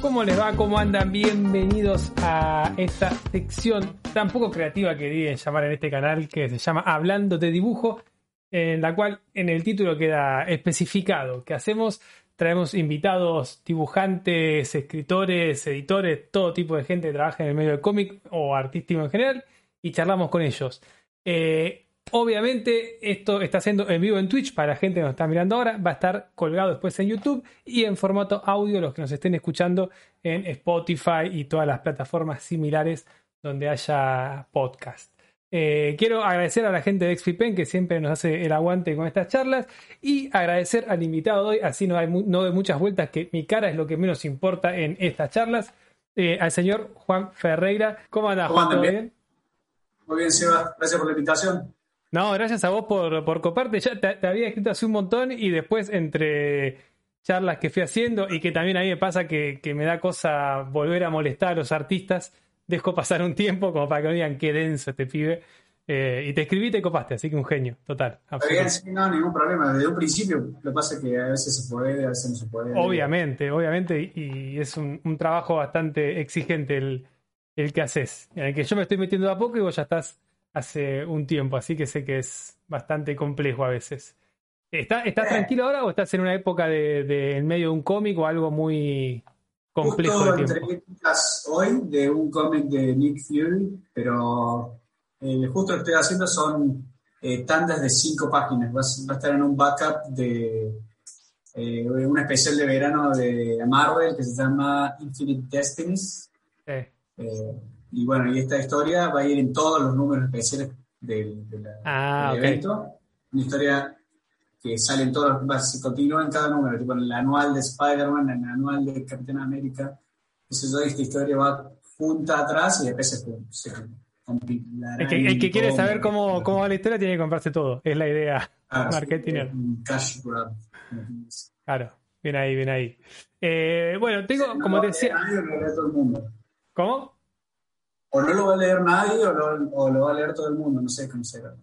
¿Cómo les va? ¿Cómo andan? Bienvenidos a esta sección tan poco creativa que deben llamar en este canal que se llama Hablando de Dibujo, en la cual en el título queda especificado que hacemos, traemos invitados, dibujantes, escritores, editores, todo tipo de gente que trabaja en el medio del cómic o artístico en general y charlamos con ellos. Eh, Obviamente, esto está siendo en vivo en Twitch para la gente que nos está mirando ahora. Va a estar colgado después en YouTube y en formato audio los que nos estén escuchando en Spotify y todas las plataformas similares donde haya podcast. Eh, quiero agradecer a la gente de XFIPEN que siempre nos hace el aguante con estas charlas y agradecer al invitado de hoy, así no, hay no de muchas vueltas, que mi cara es lo que menos importa en estas charlas, eh, al señor Juan Ferreira. ¿Cómo anda, Juan? ¿Todo bien? Muy bien, Seba. Gracias por la invitación. No, gracias a vos por, por coparte. Ya te, había escrito hace un montón y después entre charlas que fui haciendo y que también a mí me pasa que, me da cosa volver a molestar a los artistas, dejo pasar un tiempo como para que no digan qué denso este pibe. Eh, y te escribí y te copaste, así que un genio, total. Bien, sí, no, ningún problema. Desde un principio, lo que pasa es que a veces se puede, a veces no se puede. Obviamente, obviamente, y es un, un trabajo bastante exigente el, el que haces, en el que yo me estoy metiendo a poco y vos ya estás hace un tiempo, así que sé que es bastante complejo a veces. ¿Estás está eh. tranquilo ahora o estás en una época de, en medio de un cómic o algo muy complejo Justo de tiempo? hoy de un cómic de Nick Fury, pero eh, justo lo que estoy haciendo son eh, tandas de cinco páginas. Va, a estar en un backup de eh, un especial de verano de Marvel que se llama Infinite Destinies. Y bueno, y esta historia va a ir en todos los números especiales del, ah, evento. Una historia que sale en todos los, se continúa en cada número, tipo en el anual de Spider-Man, en el anual de Capitán América. Entonces, esta historia va junta atrás y después se, se el que, el que quiere saber cómo, cómo va la historia tiene que comprarse todo, es la idea marketing. Claro, bien ahí, bien ahí. Eh, bueno, tengo, como te decía. ¿Cómo? O no lo va a leer nadie o lo, va a leer todo el mundo, no sé cómo será.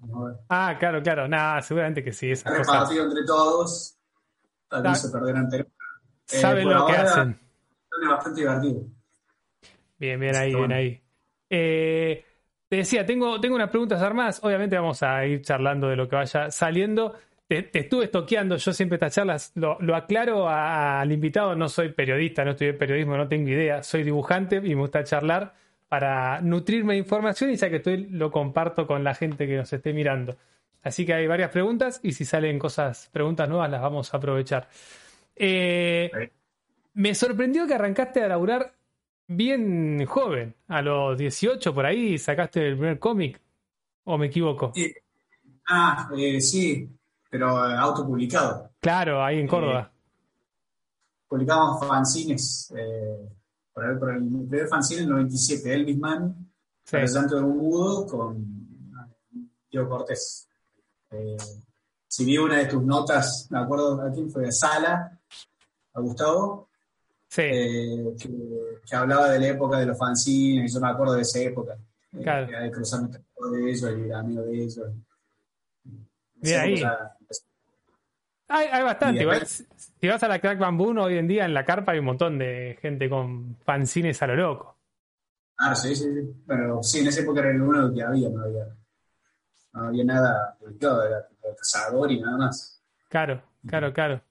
Ah, claro, claro, nada, seguramente que sí. Está repartido entre todos, tal vez se perderán eh, Saben lo que hacen. Es bastante divertido. Bien, bien ahí, bien ahí. Eh, te decía, tengo, tengo unas preguntas armadas. Obviamente vamos a ir charlando de lo que vaya saliendo. Te, estuve estoqueando, yo siempre estas charlas lo, lo aclaro al invitado, no soy periodista, no estudié periodismo, no tengo idea, soy dibujante y me gusta charlar para nutrirme de información y ya que estoy lo comparto con la gente que nos esté mirando. Así que hay varias preguntas y si salen cosas, preguntas nuevas las vamos a aprovechar. Eh, me sorprendió que arrancaste a laburar bien joven, a los 18 por ahí sacaste el primer cómic, o me equivoco. Ah, eh, sí, pero eh, autopublicado. Claro, ahí en Córdoba. publicamos fanzines por el, por el primer fanzine en el 97, Elvis Mann, sí. el Santo de un Mudo con Diego Cortés. Eh, si vi una de tus notas, me acuerdo a quién fue, a Sala, a Gustavo, sí. eh, que, que, hablaba de la época de los fanzines, yo me acuerdo de esa época. Eh, claro. Eh, de cruzarme de ellos y amigo de ellos. Bien ahí. Hay, hay bastante. Igual, si vas a la Crack Bamboo hoy en día en la carpa hay un montón de gente con fanzines a lo loco. Ah, sí, sí, sí. Pero sí, en esa época era el único que había, no había, no había nada publicado, era cazador y nada más. Claro, claro, claro.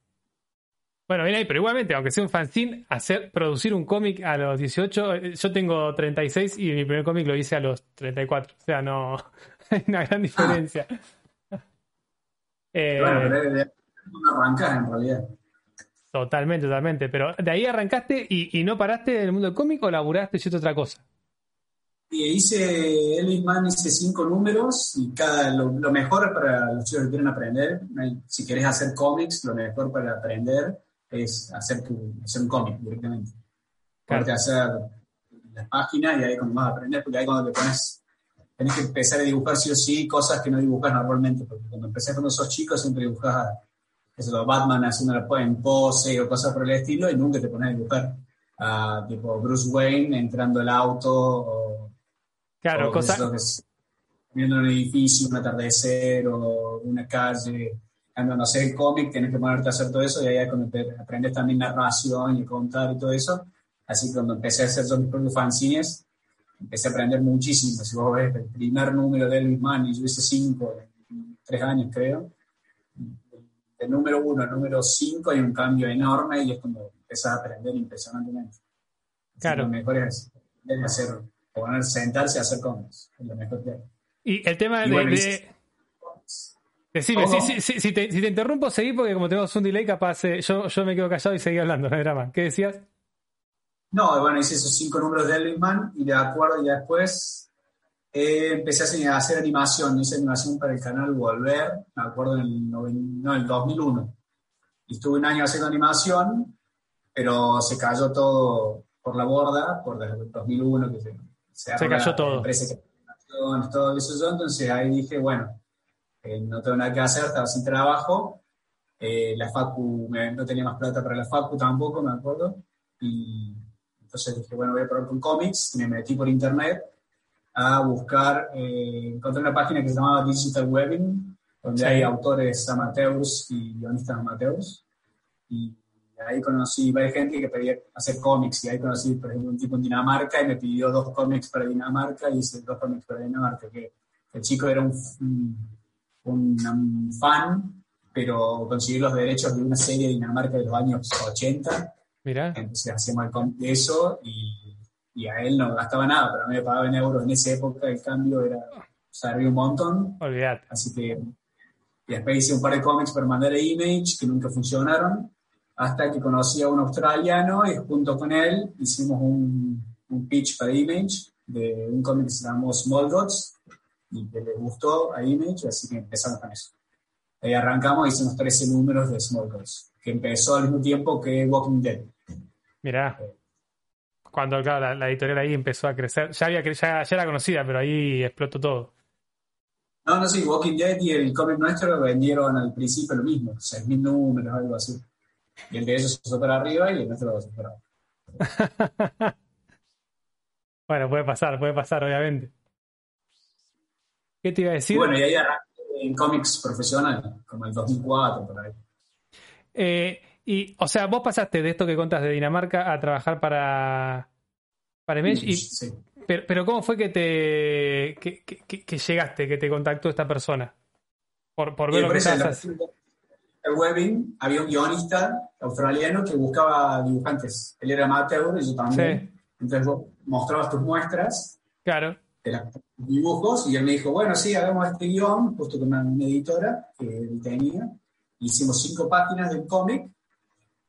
Bueno, bien ahí, pero igualmente, aunque sea un fanzine, hacer, producir un cómic a los 18, eh, yo tengo 36 y mi primer cómic lo hice a los 34. O sea, no hay una gran diferencia. Ah. eh, bueno, no en realidad. Totalmente, totalmente. Pero de ahí arrancaste y, no paraste en el mundo del cómic o laburaste y otra cosa. Y hice Elvis hice cinco números y cada lo, mejor para los chicos que quieren aprender, si quieres hacer cómics, lo mejor para aprender es hacer, tu, hacer un cómic directamente. Claro. hacer las páginas y ahí cuando vas a aprender, porque ahí cuando te pones, tenés que empezar a dibujar sí o sí cosas que no dibujas normalmente, porque cuando empecé cuando sos chico siempre dibujas eso, Batman haciendo en pose o cosas por el estilo y nunca te pones a dibujar. Uh, tipo Bruce Wayne entrando al auto o, claro, cosas viendo un edificio, un atardecer o una calle. Cuando no sé el cómic, tienes que ponerte a hacer todo eso y ahí es cuando aprendes también narración y contar y todo eso. Así que cuando empecé a hacer yo mis propios fanzines, empecé a aprender muchísimo. Si vos ves el primer número de Elvis Mann, y yo hice cinco, tres años creo, del número uno al número cinco hay un cambio enorme y es cuando empezás a aprender impresionantemente. Claro. Lo mejor es hacer, poner, sentarse a hacer cómics. Es lo mejor que hay. Y el tema de, Decime, si, si, si, te, si, te, interrumpo, seguí porque como tenemos un delay, capaz eh, yo, yo me quedo callado y seguí hablando, no hay drama. ¿Qué decías? No, bueno, hice esos cinco números de Elvis y de acuerdo, y después eh, empecé a hacer animación. Hice animación para el canal Volver, me acuerdo, en el, no, el 2001. Y estuve un año haciendo animación, pero se cayó todo por la borda, por el 2001, que se, se, se cayó todo. todo eso. Entonces ahí dije, bueno no tengo nada que hacer, estaba sin trabajo. Eh, la Facu, no tenía más plata para la Facu tampoco, me acuerdo. Y entonces dije, bueno, voy a probar con cómics. Me metí por internet a buscar, eh, encontré una página que se llamaba Digital Webbing, donde hay autores amateurs y guionistas amateurs. Y ahí conocí varias gente que pedía hacer cómics. Y ahí conocí, por ejemplo, un tipo en Dinamarca y me pidió dos cómics para Dinamarca y hice dos cómics para Dinamarca. Que el chico era un un, fan, pero conseguir los derechos de una serie de Dinamarca de los años 80. Mira. Entonces hacíamos el eso y, y, a él no gastaba nada, pero a mí me pagaba en euros. En esa época el cambio era, servía un montón. Olvidate. Así que y después hice un par de cómics para mandar a Image que nunca funcionaron, hasta que conocí a un australiano y junto con él hicimos un, un pitch para Image de un cómic que se llamó Small Dots, y que le gustó a Image, así que empezamos con eso. Ahí arrancamos y hicimos 13 números de Small Girls, que empezó al mismo tiempo que Walking Dead. Mirá. Cuando claro, la, editorial ahí empezó a crecer, ya, había, ya, ya era conocida, pero ahí explotó todo. No, no, sí, Walking Dead y el cómic nuestro vendieron al principio lo mismo, 6.000 números, algo así. Y el de ellos se fue para arriba y el nuestro se fue para abajo. bueno, puede pasar, puede pasar, obviamente. ¿Qué te iba a decir? Bueno, y ahí en cómics profesional, como el 2004, por ahí. Eh, y, o sea, vos pasaste de esto que contas de Dinamarca a trabajar para, para Mesh. Y, sí. pero, ¿cómo fue que te que, llegaste, que te contactó esta persona? Por, por ver lo que estás El webbing había un guionista australiano que buscaba dibujantes. Él era amateur y yo también. Sí. Entonces vos mostrabas tus muestras. Claro dibujos y él me dijo, bueno, sí, hagamos este guion, justo con una, editora que él tenía. Hicimos cinco páginas del cómic,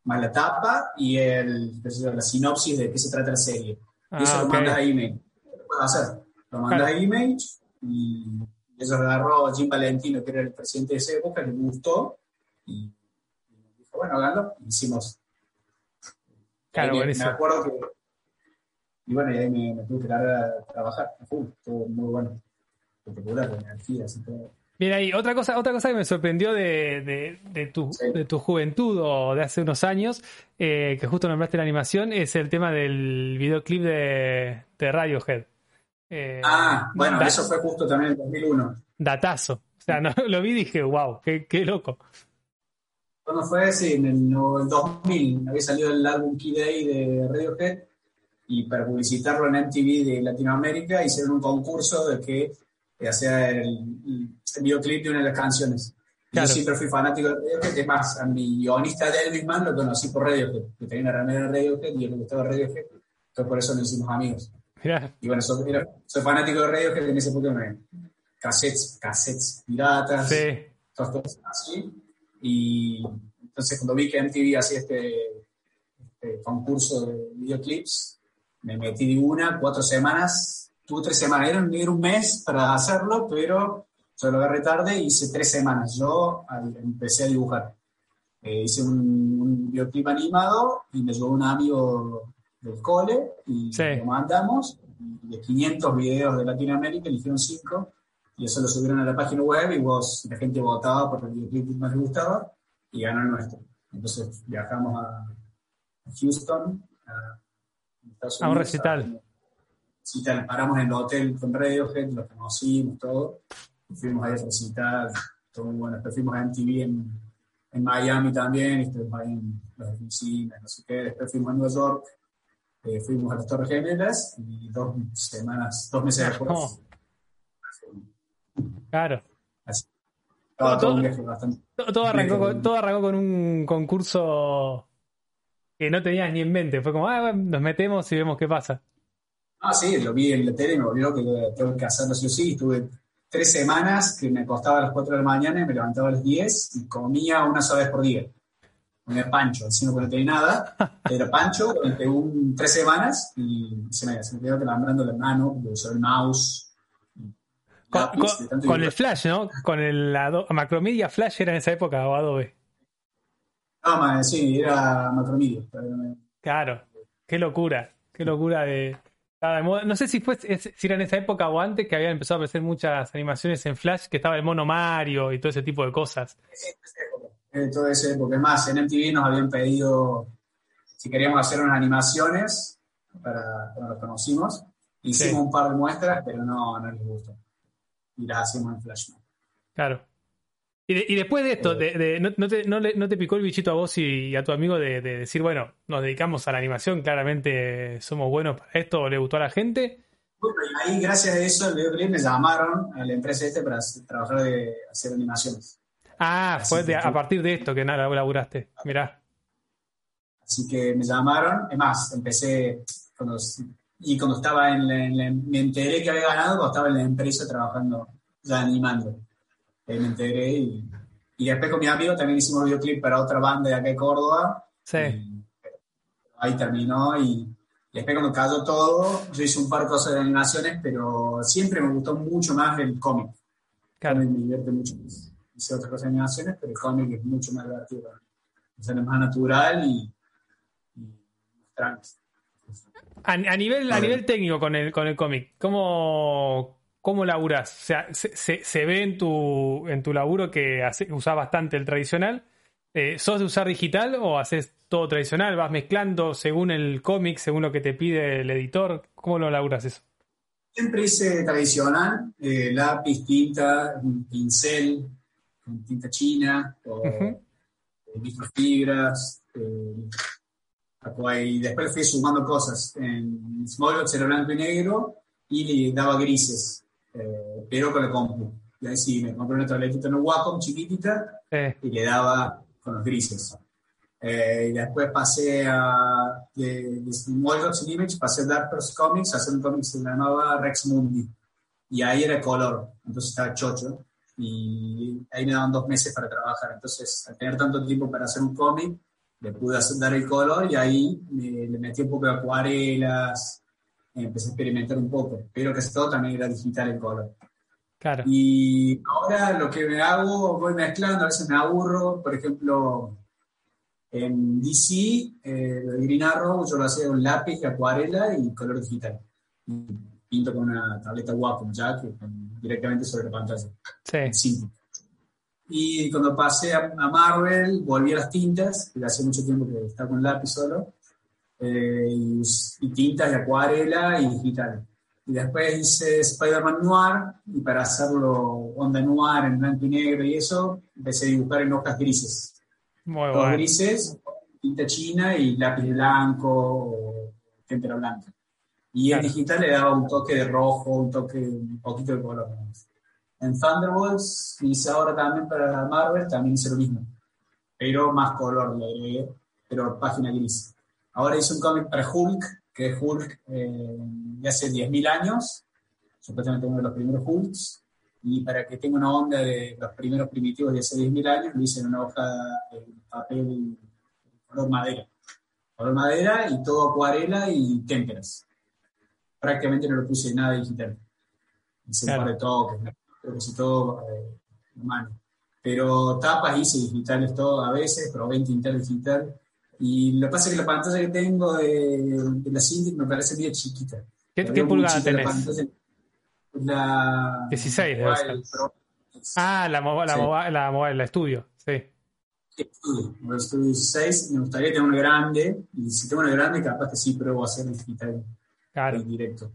más la tapa y el, la sinopsis de qué se trata la serie. y eso ah, lo mandas a email. Lo puedes hacer. Lo mandas a email y eso agarró Jim Valentino, que era el presidente de esa época, le gustó y, dijo, bueno, háganlo. hicimos. Claro, me, me acuerdo que y bueno, y ahí me, tuve que dar a trabajar. estuvo muy bueno. Espectacular, con energías y todo. Mira, y otra cosa, otra cosa que me sorprendió de, de, tu, de tu juventud o de hace unos años, eh, que justo nombraste la animación, es el tema del videoclip de, de Radiohead. Eh, ah, bueno, eso fue justo también en 2001. Datazo. O sea, no, lo vi y dije, wow, qué, qué loco. ¿Cuándo fue? Sí, en el, 2000 había salido el álbum Key Day de Radiohead y para publicitarlo en MTV de Latinoamérica hicieron un concurso de que hacía el, el, videoclip de una de las canciones. Yo siempre fui fanático de Radiohead, es más, a mi guionista de Elvis Man lo conocí por Radiohead, que tenía una remera de Radiohead y él le gustaba Radiohead, entonces por eso nos hicimos amigos. Y bueno, soy, soy, fanático de Radiohead en ese punto me cassettes, cassettes piratas, sí. todas cosas así. Y entonces cuando vi que MTV hacía este, este concurso de videoclips, me metí de una, cuatro semanas, tuve tres semanas, era, un mes para hacerlo, pero yo lo agarré tarde y hice tres semanas. Yo empecé a dibujar. Eh, hice un, videoclip animado y me llegó un amigo del cole y lo mandamos. De 500 videos de Latinoamérica eligieron cinco y eso lo subieron a la página web y vos, la gente votaba por el videoclip que más le gustaba y ganó el nuestro. Entonces viajamos a Houston, a a un recital. Recital, paramos en el hotel con Radiohead, lo conocimos, todo. Fuimos ahí a recital, todo muy bueno. Después fuimos a MTV en, en Miami también, estuvimos ahí en las oficinas, no sé qué. Después fuimos a Nueva York, eh, fuimos a las Torres Gemelas y dos semanas, dos meses después. No. Claro. Así. Todo, bastante. Arrancó con, todo arrancó con un concurso que no tenías ni en mente. Fue como, ah, bueno, nos metemos y vemos qué pasa. Ah, sí, lo vi en la tele y me volvió que tengo que hacerlo sí o sí. Estuve tres semanas que me acostaba a las 4 de la mañana y me levantaba a las 10 y comía una sola vez por día. Comía pancho, que no tenía nada. Era pancho durante un, tres semanas y se me, se me quedó calambrando la mano, de usar el mouse. Con, lápiz, el Flash, ¿no? Con el Ado- Macromedia Flash era en esa época o Adobe. No, man, sí, era macromedia. me- Claro. Qué locura. Qué locura de. Estaba de moda. No sé si fue si era en esa época o antes que habían empezado a aparecer muchas animaciones en Flash, que estaba el mono Mario y todo ese tipo de cosas. eh, toda esa época. Es más, en MTV nos habían pedido si queríamos hacer unas animaciones para cuando los conocimos. Hicimos Sí. un par de muestras, pero no, no les gustó. Y las hacíamos en Flash. Claro. Y, de- y después de esto, Eh. de, de- no, no te, no le- no te picó el bichito a vos y, a tu amigo de, de decir, bueno, nos dedicamos a la animación, claramente somos buenos para esto, o le gustó a la gente? Bueno, y ahí, gracias a eso, el videoclip me llamaron a la empresa este para trabajar de hacer animaciones. Ah, Así fue a partir de esto que nada laburaste. Mirá. Así que me llamaron. Es más, empecé cuando, y cuando estaba en la, en la- me enteré que había ganado cuando estaba en la empresa trabajando, ya animando. Ahí me enteré y, y después con mi amigo también hicimos videoclip para otra banda de acá de Córdoba. Sí. Y ahí terminó y, después cuando cayó todo, yo hice un par de cosas de animaciones, pero siempre me gustó mucho más el cómic. Claro. me divierte mucho más. Hice otras cosas de animaciones, pero el cómic es mucho más divertido. para mí. O sea, es más natural y, y más tranqui. A, a nivel, a nivel técnico con el, con el cómic, ¿cómo, cómo laburás? O sea, se, se- se ve en tu, en tu laburo que hace, usás bastante el tradicional. Eh, ¿Sos de usar digital o haces todo tradicional? ¿Vas mezclando según el cómic, según lo que te pide el editor? ¿Cómo lo laburas eso? Siempre hice tradicional, eh, lápiz, tinta, un pincel, con tinta china, o eh, microfibras. eh, y después fui sumando cosas. En Smallbox era blanco y negro y le daba grises, eh, pero con la compu. Y ahí sí, me compré una tabletita en Wacom chiquitita Eh, y le daba con los grises. Eh, y después pasé a de, de Image, pasé a Dark Horse Comics, a hacer un cómic que se llamaba Rex Mundi. Y ahí era color, entonces estaba chocho. Y ahí me daban dos meses para trabajar. Entonces, al tener tanto tiempo para hacer un cómic, le pude hacer, dar el color y ahí me- le metí un poco de acuarelas, empecé a experimentar un poco. Pero casi todo también era digital el color. claro. Y ahora lo que me hago, voy mezclando, a veces me aburro, por ejemplo, en DC, eh, lo de Green Arrow, yo lo hacía con lápiz, acuarela y color digital. Y pinto con una tableta Wacom ya, que con- directamente sobre la pantalla, Sí. simple. Y cuando pasé a, a Marvel, volví a las tintas, que hace mucho tiempo que estaba con lápiz solo, eh, y, y tintas de acuarela y digital. Y después hice Spider-Man Noir, y para hacerlo onda noir en blanco y negro y eso, empecé a dibujar en hojas grises. Muy Todos bueno. grises, tinta china y lápiz blanco o témpera blanca. Y en Claro. digital le daba un toque de rojo, un toque, un poquito de color. En Thunderbolts, hice ahora también para Marvel, también hice lo mismo. Pero más color le agregué, pero página gris. Ahora hice un cómic para Hulk, que es Hulk eh, de hace 10.000 años, supuestamente uno de los primeros Hulks, y para que tenga una onda de los primeros primitivos de hace 10.000 años, lo hice en una hoja de papel color madera. Color madera y todo acuarela y témperas. Prácticamente no lo puse nada digital. Hice Claro. un par de toques, que hice todo eh, mano. Pero tapas hice digitales todo a veces, probé tintar digital. Y lo que pasa es que la pantalla que tengo de, de la Cintiq me parece bien chiquita. ¿Qué, qué pulgada la tenés? pantalla. La 16 debe Mobile. Pro. Ah, la, mo- la, Sí. mobile- la mobile, la estudio. Sí. Estudio, Mobile Studio 16. Me gustaría tener una grande. Y si tengo una grande, capaz que sí pruebo a hacer digital Claro. en directo.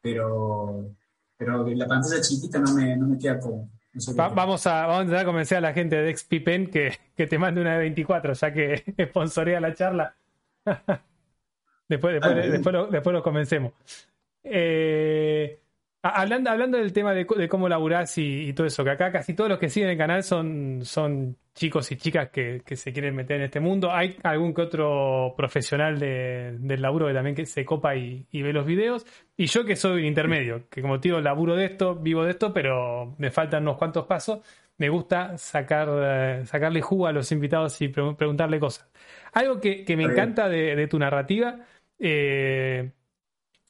Pero, pero la pantalla chiquita no me, no me queda como. Va- vamos, a, vamos a intentar convencer a la gente de XPPen que, que te mande una de 24, ya que sponsorea la charla. Después, después, después, lo, después lo comencemos. Eh, hablando, hablando del tema de, cómo laburás y, todo eso, que acá casi todos los que siguen el canal son, son chicos y chicas que, se quieren meter en este mundo. Hay algún que otro profesional del laburo que también que se copa y, ve los videos. Y yo que soy intermedio, que como digo, laburo de esto, vivo de esto, pero me faltan unos cuantos pasos. Me gusta sacar, eh, sacarle jugo a los invitados y preguntarle cosas. Algo que, me encanta de, tu narrativa eh,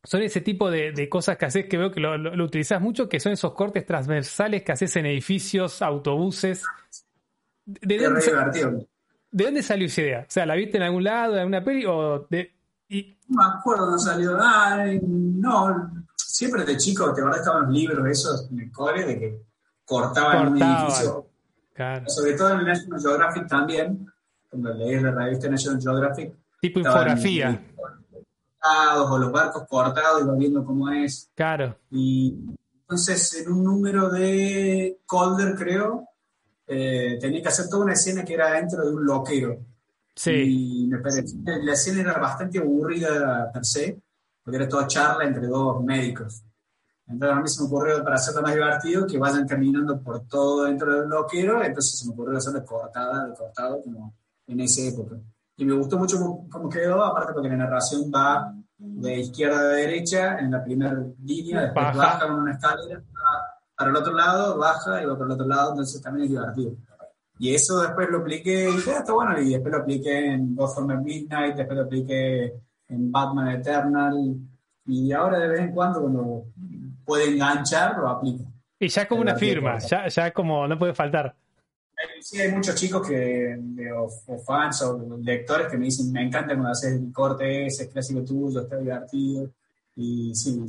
son ese tipo de, cosas que haces que veo que lo, lo, utilizas mucho, que son esos cortes transversales que haces en edificios, autobuses. ¿De, dónde, ¿De dónde salió esa idea? O sea, ¿la viste en algún lado, en alguna peli? O de, No me acuerdo dónde salió. Ah, no, siempre de chico, te verdad estaban los libros esos en el cole de que cortaban, un edificio. Sobre todo en el National Geographic también, cuando leí la revista National Geographic. Tipo infografía o los barcos cortados y va viendo cómo es. Claro. Y entonces en un número de Calder, creo, eh, tenía que hacer toda una escena que era dentro de un loquero. Sí. Y me pareció que la escena era bastante aburrida per se, porque era toda charla entre dos médicos. Entonces a mí se me ocurrió, para hacerlo más divertido, que vayan caminando por todo dentro del loquero, entonces se me ocurrió hacerlo cortada, de cortado, como en esa época. Y me gustó mucho cómo quedó, aparte porque la narración va de izquierda a derecha en la primera línea, después baja, con una escalera para el otro lado, baja y va por el otro lado, entonces también es divertido. Y eso después lo apliqué, y dije, ah, está bueno, y después lo apliqué en Gotham Midnight, después lo apliqué en Batman Eternal, y ahora de vez en cuando cuando puede enganchar, lo aplico. Y ya como una firma, ya, ya como no puede faltar. Sí, hay muchos chicos que, o, fans o lectores que me dicen, me encanta cuando haces el corte ese, es clásico tuyo, está divertido. Y sí,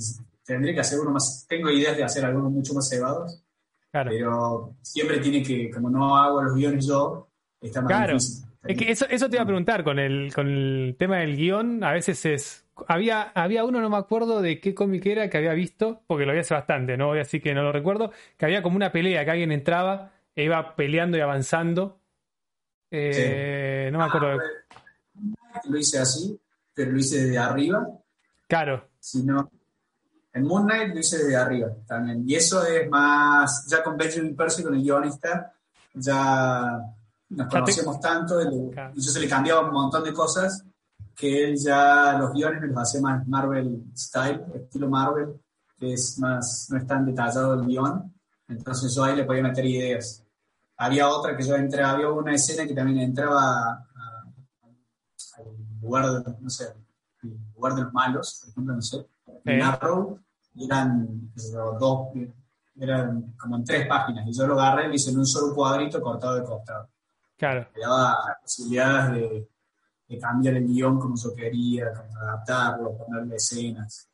tendría que hacer uno más. Tengo ideas de hacer algunos mucho más cebados. Claro. Pero siempre tiene que, como no hago los guiones yo, está más claro. difícil. Es que eso, eso te iba a preguntar con el, con el tema del guion. A veces es. Había, había uno, no me acuerdo de qué cómic era que había visto, porque lo vi hace bastante, ¿no? Así que no lo recuerdo. Que había como una pelea que alguien entraba iba peleando y avanzando. Eh, no me acuerdo. Ah, lo hice así, pero lo hice desde arriba. Claro. Sino, en Moon Knight lo hice desde arriba también. Y eso es más, ya con Benjamin Percy, con el guionista, ya nos conocemos tanto, y yo se le cambiaba un montón de cosas que él ya los guiones me los hacía más Marvel style, estilo Marvel, que es más, no es tan detallado el guion. Entonces yo ahí le podía meter ideas había otra que yo entré, había una escena que también entraba al lugar, de, no sé, lugar de los malos, por ejemplo, no sé, en Arrow, y eran dos, eran como en tres páginas, y yo lo agarré y lo hice en un solo cuadrito cortado de costado. Claro. Me daba posibilidades de, de, cambiar el guion como yo quería, adaptarlo, ponerle escenas,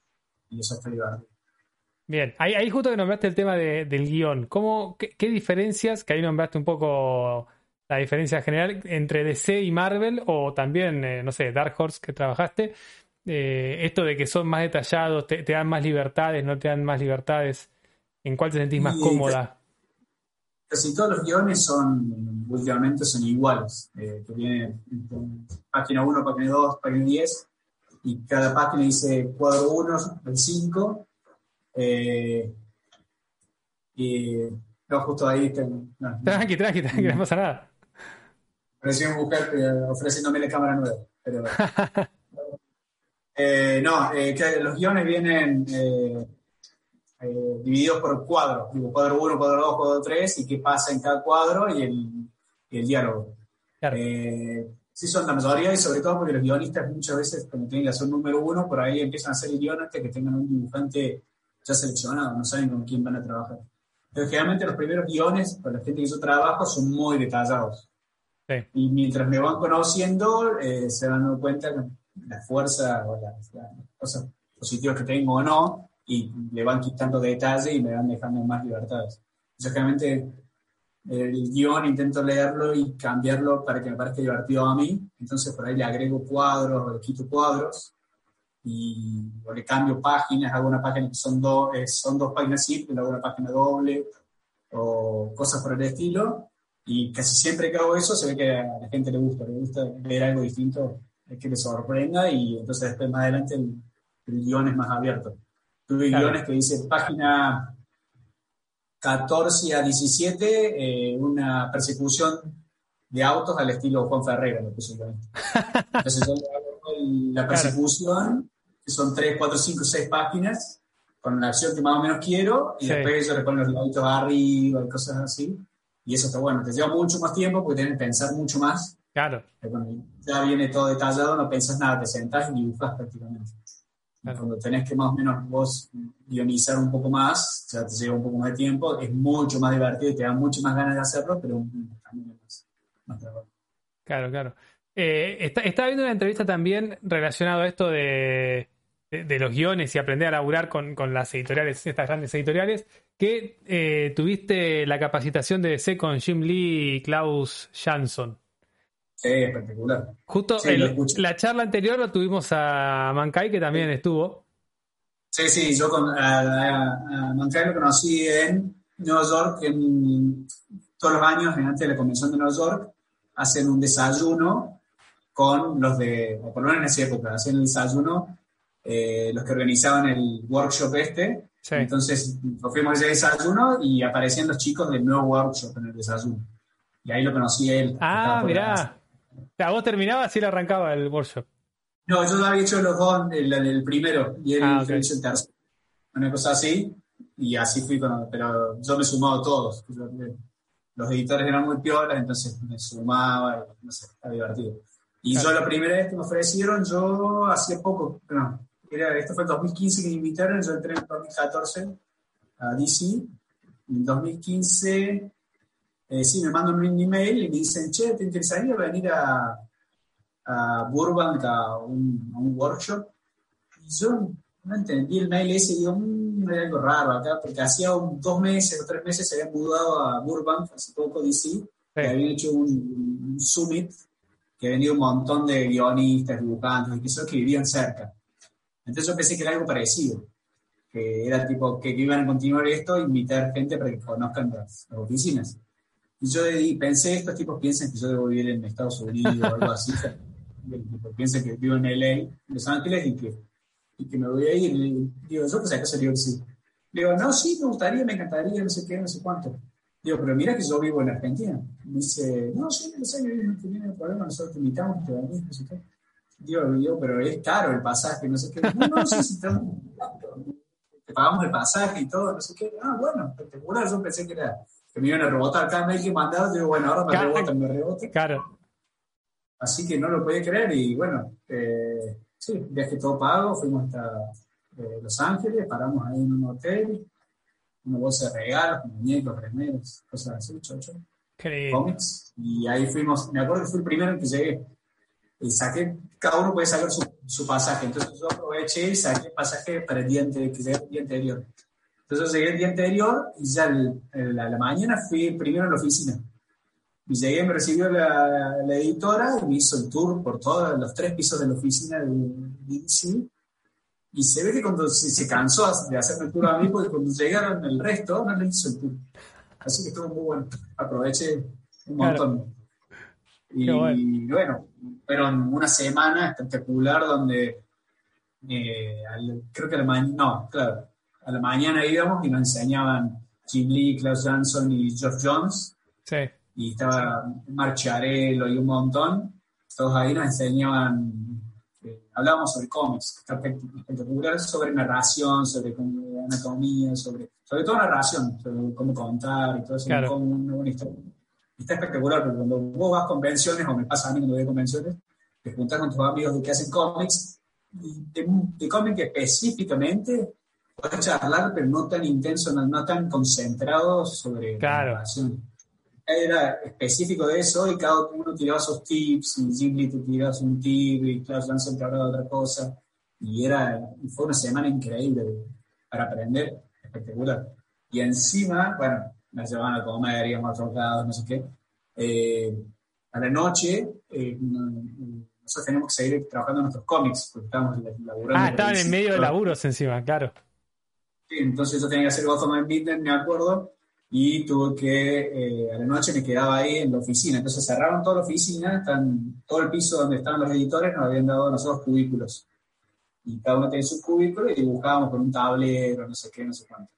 y eso está divertido. Bien, ahí, justo que nombraste el tema del guion. ¿Cómo, qué, diferencias, que ahí nombraste un poco la diferencia general entre DC y Marvel, o también, eh, no sé, Dark Horse que trabajaste, eh, esto de que son más detallados, te, dan más libertades, no te dan más libertades, ¿en cuál te sentís más cómoda? Casi todos los guiones son, últimamente son iguales, eh, que viene página 1, página 2, página 10, y cada página dice cuadro 1, el 5, eh, y no, justo ahí. Tranqui, tranqui, tranqui, no pasa nada. Pareció un mujer ofreciéndome la cámara nueva. Pero, eh, no, eh, que los guiones vienen divididos por cuadros. Digo, cuadro 1, cuadro 2, cuadro 3, y qué pasa en cada cuadro y el, el diálogo. Claro. sí, son la mayoría, y sobre todo porque los guionistas muchas veces, cuando tienen que hacer número uno, por ahí empiezan a hacer guiones que tengan un dibujante ya seleccionado, no saben con quién van a trabajar. Pero generalmente los primeros guiones, para la gente que yo trabajo, son muy detallados. Y mientras me van conociendo, eh, se van dando cuenta de la fuerza o las, cosas positivas que tengo o no, y le van quitando detalle y me van dejando más libertades. Entonces, generalmente el guion intento leerlo y cambiarlo para que me parezca divertido a mí. Entonces, por ahí le agrego cuadros o le quito cuadros y o le cambio páginas, hago una página que son, dos eh, son dos páginas simples, hago una página doble o cosas por el estilo. Y casi siempre que hago eso se ve que a la gente le gusta, le gusta ver algo distinto que le sorprenda y entonces después más adelante el, guion es más abierto. Tuve guiones que dice página 14 a 17, eh, una persecución de autos al estilo Juan Ferreira, lo puse Entonces yo la persecución, que son 3, 4, 5, 6 páginas, con la acción que más o menos quiero, y después yo le pongo los laditos arriba y cosas así. Y eso está bueno. Te lleva mucho más tiempo porque tienes que pensar mucho más. Claro. ya viene todo detallado, no pensas nada, te sentás y dibujas prácticamente. Cuando tenés que más o menos vos guionizar un poco más, ya te lleva un poco más de tiempo, es mucho más divertido y te da mucho más ganas de hacerlo, pero también es más, trabajo. Claro, claro. Eh, está, estaba viendo una entrevista también relacionado a esto de, de, los guiones y aprender a laburar con, con, las editoriales, estas grandes editoriales, que eh, tuviste la capacitación de DC con Jim Lee y Klaus Jansson. Sí, espectacular. Justo la charla anterior lo tuvimos a Mankai, que también estuvo. Sí, sí, yo con, a, Mankai lo conocí en Nueva York, en, todos los años, antes de la convención de Nueva York, hacen un desayuno con los de, o por lo menos en esa época, hacen el desayuno eh, los que organizaban el workshop este. Entonces nos fuimos ese desayuno y aparecían los chicos del nuevo workshop en el desayuno. Y ahí lo conocí a él. Ah, mirá. O vos terminabas y él arrancaba el workshop. No, yo había hecho los dos, el, primero, y él ah, hizo el tercero. Una cosa así, y así fui con. Pero yo me sumaba a todos. Los editores eran muy piolas, entonces me sumaba, y no sé, está divertido. Y yo la primera vez que me ofrecieron, yo hacía poco, no, era, esto fue en 2015 que me invitaron, yo entré en 2014 a DC. En 2015 eh, sí, me mandan un email y me dicen, che, ¿te interesaría venir a, a Burbank a un, workshop? Y yo no entendí el mail ese y digo, mmm, hay algo raro acá, porque hacía dos meses o tres meses se habían mudado a Burbank, hace poco DC, y habían hecho un, summit que venido un montón de guionistas, dibujantes, y que son que vivían cerca. Entonces yo pensé que era algo parecido, que era tipo que iban a continuar esto, invitar gente para que conozcan las oficinas. Y yo pensé, estos tipos piensan que yo debo vivir en Estados Unidos o algo así. piensan que vivo en LA, Los Ángeles, y que, y que me voy a ir. Y digo, yo pues acaso digo que sí. Digo, no, sí, me gustaría, me encantaría, no sé qué, no sé cuánto. Digo, pero mira que yo vivo en Argentina. Me dice, no, sí, no sé, no tiene problema, nosotros te invitamos, te venís, no sé qué. Digo, digo, pero es caro el pasaje, no sé qué. No, no, sí, sí, estamos, te pagamos el pasaje y todo, no sé qué. Ah, bueno, espectacular, yo pensé que era que me iban a rebotar cada mail que mandado, digo, bueno, ahora me rebotan, me rebotan. Claro. Así que no lo podía creer y bueno, eh, sí, viaje todo pago, fuimos hasta eh, Los Ángeles, paramos ahí en un hotel, una bolsa de regalos, muñecos, remeros, cosas así, chocho, cómics, y ahí fuimos, me acuerdo que fui el primero en que llegué, y saqué, cada uno puede sacar su, su pasaje, entonces yo aproveché y saqué el pasaje para el día, que llegué el día anterior. Entonces llegué el día anterior y ya a la mañana fui primero a la oficina. Y llegué, me recibió la, la, editora y me hizo el tour por todos los tres pisos de la oficina de DC. Y se ve que cuando se, cansó de hacerme el tour a mí, porque cuando llegaron el resto, no le hizo el tour. Así que estuvo muy bueno. Aproveché un montón. Y bueno. fueron una semana espectacular donde eh, creo que la mañana, no, claro, a la mañana íbamos y nos enseñaban Jim Lee, Klaus Jansson y Geoff Jones. Sí. Y estaba Marcharello y un montón. Todos ahí nos enseñaban, eh, hablábamos sobre cómics, espectacular, sobre narración, sobre anatomía, sobre, sobre todo narración, sobre cómo contar y todo eso, claro. una buena historia. Está espectacular, porque cuando vos vas a convenciones, o me pasa a mí cuando voy a convenciones, te juntas con tus amigos de que hacen cómics, de, de cómics específicamente, puedes charlar, pero no tan intenso, no, tan concentrado sobre claro. la. Era específico de eso y cada uno tiraba sus tips, y Lee te tiraba un tip y Klaus Janssen te hablaba de otra cosa. Y era, fue una semana increíble para aprender, espectacular. Y encima, bueno, me llevaban a comer, íbamos a otros lados, no sé qué. Eh, a la noche, eh, nosotros tenemos que seguir trabajando en nuestros cómics, porque estábamos laburando. Ah, estaban en medio de laburos encima, claro entonces yo tenía que hacer Gotham and Midnight, me acuerdo, y tuve que, eh, a la noche me quedaba ahí en la oficina. Entonces cerraron toda la oficina, están, todo el piso donde estaban los editores nos habían dado a nosotros cubículos. Y cada uno tenía su cubículo y dibujábamos con un tablero, no sé qué, no sé cuánto.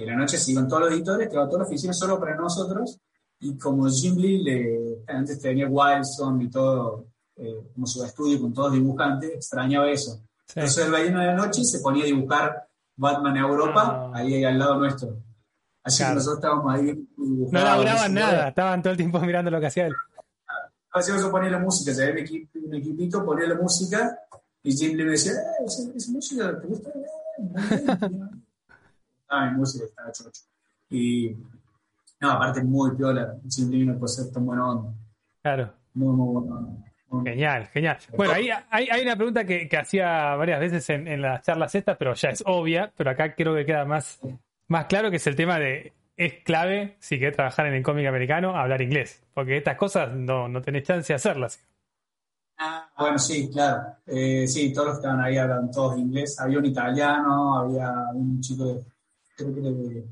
Y a la noche se iban todos los editores, quedaba toda la oficina solo para nosotros. Y como Jim Lee le, antes tenía Wildstone y todo, eh, como su estudio con todos dibujantes, extrañaba eso. Entonces él venía de la noche y se ponía a dibujar Batman en Europa, ah. ahí al lado nuestro. Así que nosotros estábamos ahí. No laburaban nada, estaban todo el tiempo mirando lo que hacía él. A veces yo ponía la música, se un, un equipito, ponía la música y Jim me decía, eh, esa, música te gusta. Mi música estaba chocho. Y no, aparte muy piola, no puede ser tan bueno. Claro. Muy, muy bueno. Genial, genial. Bueno, ahí hay, hay una pregunta que, que hacía varias veces en, en, las charlas estas, pero ya es obvia, pero acá creo que queda más, más claro que es el tema de es clave, si querés trabajar en el cómic americano, hablar inglés, porque estas cosas no, no tenés chance de hacerlas. Ah, bueno, sí, claro. Eh, sí, todos los que estaban ahí hablan todos inglés. Había un italiano, había un chico de, creo que de,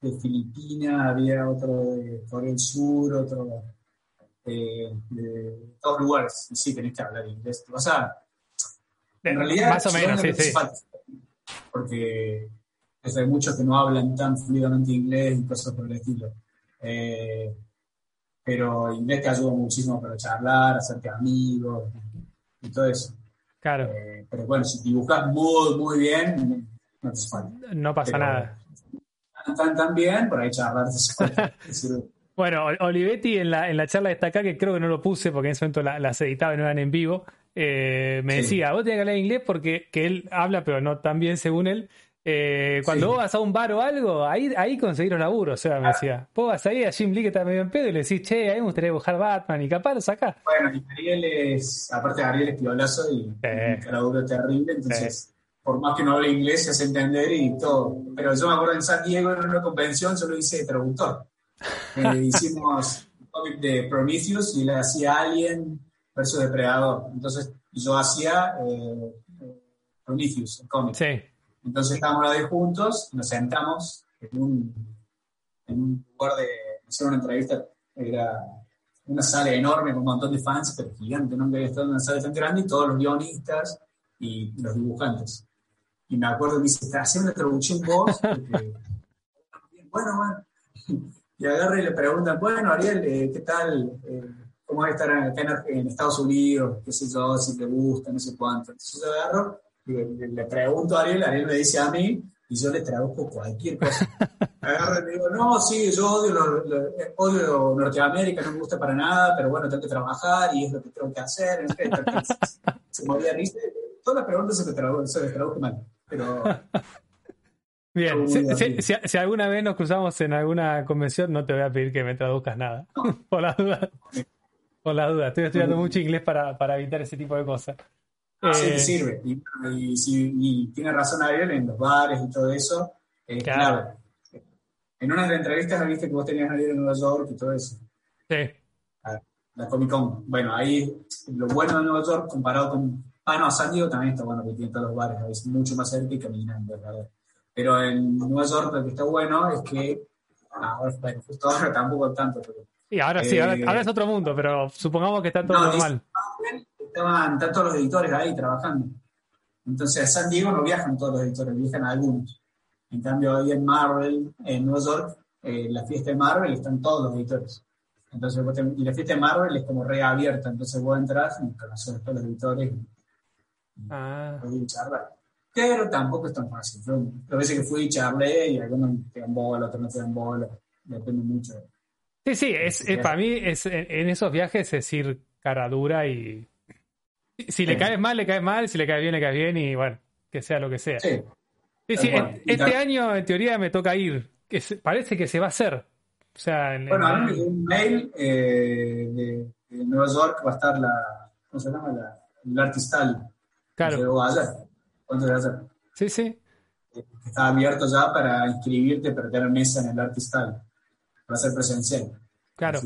de Filipinas, había otro de Corea del Sur, otro de, de todos lugares. Y sí, tenés que hablar inglés. O sea, en realidad, más o menos, sí, sí. porque hay muchos que no hablan tan fluidamente inglés y cosas por el estilo. Eh, pero inglés te ayuda muchísimo para charlar, hacerte amigos y, todo eso. Claro. Eh, pero bueno, si dibujas muy, muy bien, no pasa nada. Tan, bien, por ahí charlar. bueno, Olivetti en la, en la charla de acá, que creo que no lo puse porque en ese momento las editaba y no eran en vivo, eh, me decía, vos tenés que hablar inglés porque que él habla, pero no tan bien según él, eh, cuando vos vas a un bar o algo, ahí, ahí conseguir un laburo, o sea, me decía. Vos vas ahí a Jim Lee que está medio en pedo y le decís, che, a mí me gustaría dibujar Batman y capaz lo sacás. Bueno, y Ariel es, aparte de Ariel es piolazo y un laburo terrible, entonces, por más que no hable inglés, se hace entender y todo. Pero yo me acuerdo en San Diego, en una convención, yo lo hice de traductor. Eh, hicimos un cómic de Prometheus y le hacía Alien versus Depredador. Entonces, yo hacía eh, Prometheus, el cómic. Sí. Entonces estábamos ahí juntos, nos sentamos en un, en un lugar de, hicieron una entrevista, era una sala enorme con un montón de fans, pero gigante, no había estado en una sala tan grande, y todos los guionistas y los dibujantes. Y me acuerdo que me dice, haciendo una traducción vos? Porque, bueno, bueno. Y agarra y le preguntan, bueno, Ariel, eh, ¿qué tal? Eh, ¿Cómo va a estar acá en, Estados Unidos? ¿Qué sé yo? Si te gusta, no sé cuánto. Entonces yo agarro le, pregunto a Ariel, Ariel me dice a mí, y yo le traduzco cualquier cosa. Agarro y le digo, no, sí, yo odio, lo, odio Norteamérica, no me gusta para nada, pero bueno, tengo que trabajar y es lo que tengo que hacer. se movía risa. Todas las preguntas se, me se les traduzco mal, pero... Bien, si, si, si, alguna vez nos cruzamos en alguna convención, no te voy a pedir que me traduzcas nada. Por la duda. Por la duda. Estoy estudiando mucho inglés para, para evitar ese tipo de cosas. Ah, sí, eh, sirve. Y, tiene razón Ariel en los bares y todo eso. claro. En una de las entrevistas viste que vos tenías Ariel en Nueva York y todo eso. Sí. La, Comic Con. Bueno, ahí lo bueno de Nueva York comparado con. Ah, no, San Diego también está bueno, que tiene todos los bares, veces mucho más cerca y caminando, ¿verdad? Pero en Nueva York lo que está bueno es que. Ahora, bueno, justo ahora tampoco tanto, pero. Sí, ahora sí, ahora, eh, es otro mundo, pero supongamos que está todo normal estaban, todos los editores ahí trabajando. Entonces a San Diego no viajan todos los editores, viajan algunos. En cambio, ahí en Marvel, en Nueva York, eh, la fiesta de Marvel están todos los editores. Entonces, y la fiesta de Marvel es como reabierta, entonces vos entras y conoces a todos los editores y, ah. charlar. Pero tampoco es tan fácil. Yo, a veces que fui y charlé y algunos te dan bola, otros no te dan bola, depende mucho. Sí, sí, es, para mí es, en esos viajes es ir cara dura y si le caes mal, le caes mal, si le caes bien, le caes bien y bueno, que sea lo que sea. Sí. este año en teoría me toca ir, que parece que se va a hacer. O sea, bueno, a mí un mail eh, de, Nueva York va a estar la, ¿cómo se llama? La, el Artistal. Claro. Llegó ayer. ¿Cuánto? Sí, sí. Está abierto ya para inscribirte, para tener mesa en el Artistal. Va a ser presencial. Claro.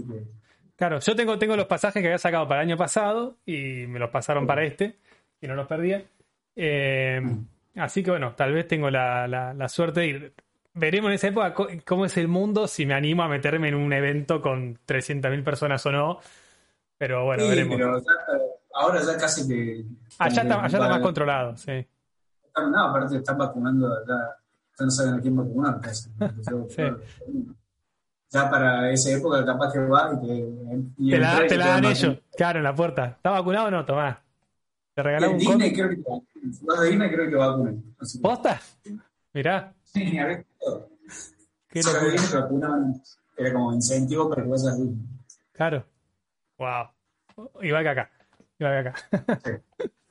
Claro, yo tengo, tengo los pasajes que había sacado para el año pasado y me los pasaron para este y no los perdía. Eh, así que bueno, tal vez tengo la, la, suerte de ir. veremos en esa época cómo es el mundo, si me animo a meterme en un evento con 300.000 personas o no. Pero bueno, veremos. Pero ahora ya casi que. Allá está, allá está más controlado, sí. No, aparte están vacunando, ya, no saben a quién vacunar. Casi. sí. Ya para esa época, capaz que va y te. te la, te la dan ellos, claro, en la puerta. ¿Está vacunado o no? Tomás. Te regalaron un Disney creo que de Disney creo que vacunan. ¿Posta? Mirá. Sí, a ver. Qué locura. Era como incentivo para que vayas a Disney. Claro. Wow. Igual que acá. Igual que acá. Sí.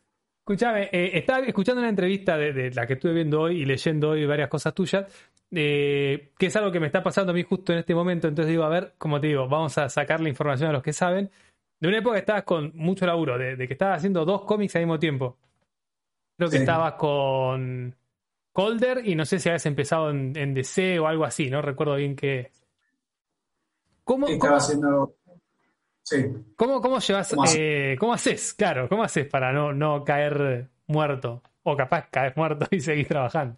Escuchame, eh, estaba escuchando una entrevista de, la que estuve viendo hoy y leyendo hoy varias cosas tuyas, eh, que es algo que me está pasando a mí justo en este momento. Entonces digo, a ver, como te digo, vamos a sacar la información a los que saben. De una época que estabas con mucho laburo, de, que estabas haciendo dos cómics al mismo tiempo. Creo que estabas con Colder y no sé si habías empezado en, DC o algo así, no recuerdo bien qué. ¿Cómo, estaba haciendo ¿Cómo, cómo llevas, ¿Cómo, eh, ¿cómo haces? Claro, ¿cómo haces para no, no caer muerto? O capaz caes muerto y seguís trabajando.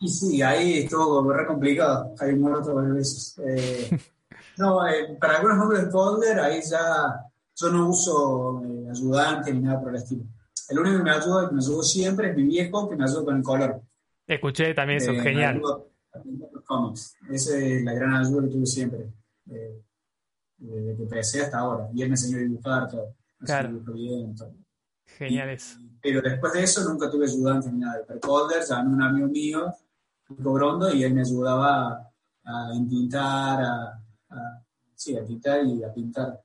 Y sí, ahí estuvo re complicado, caer muerto varias veces. Eh, no, eh, para algunos nombres de folder, ahí ya yo no uso ayudante ni nada por el estilo. El único que me ayuda, y que me ayudó siempre, es mi viejo, que me ayuda con el color. Escuché también eso, genial. Esa es la gran ayuda que tuve siempre desde que empecé hasta ahora. Y él me enseñó a dibujar todo. Claro. Bien, todo. Genial eso. Pero después de eso nunca tuve ayudante ni nada. Pero Colder, llamé un amigo mío, Nico Brondo, y él me ayudaba a, a pintar, a, sí, a pintar y a pintar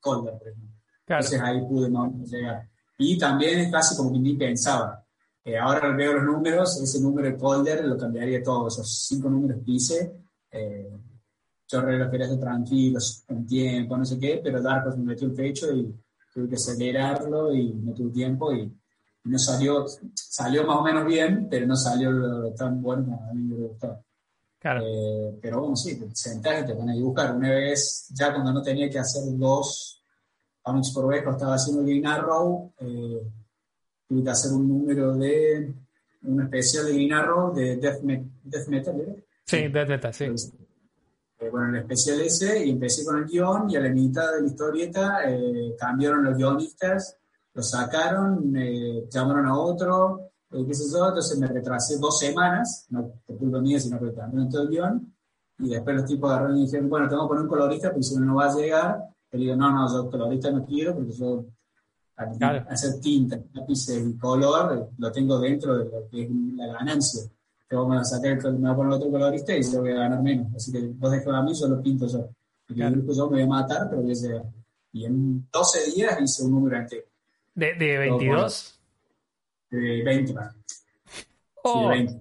Colder, por ejemplo. Claro. Entonces ahí pude no llegar. Y también es casi como que ni pensaba. Eh, ahora veo los números, ese número de Colder lo cambiaría todo. Esos cinco números que hice, eh, lo quería hacer tranquilos, con tiempo, no sé qué, pero Darko me metió el pecho y tuve que acelerarlo y no tuve tiempo y, no salió, salió más o menos bien, pero no salió tan bueno como a mí me gustaba. Claro. Eh, pero bueno, sí, te sentás y te pones a dibujar. Una vez, ya cuando no tenía que hacer dos comics por vez, estaba haciendo Green Arrow, eh, tuve que hacer un número de, un especial de Green Arrow de Death, Metal, ¿eh? Sí, Death Metal, sí. Eh, bueno, el especial ese, y empecé con el guion, y a la mitad de la historieta eh, cambiaron los guionistas, lo sacaron, llamaron a otro, eh, qué sé yo, entonces me retrasé dos semanas, no por culpa mía, sino porque cambiaron todo el guion, y después los tipos agarraron y dijeron, bueno, tengo que poner un colorista, porque si no, no va a llegar, y digo, no, no, yo colorista no quiero, porque yo hacer tinta, lápices y color, lo tengo dentro de lo que es la ganancia te vamos a sacar, me voy a poner otro colorista y yo voy a ganar menos. Así que vos dejás a mí, yo lo pinto yo. Y claro. el yo me voy a matar, pero voy a llegar. Y en 12 días hice un número entero. ¿De, de 22? De 20, más. Oh. Sí, de 20.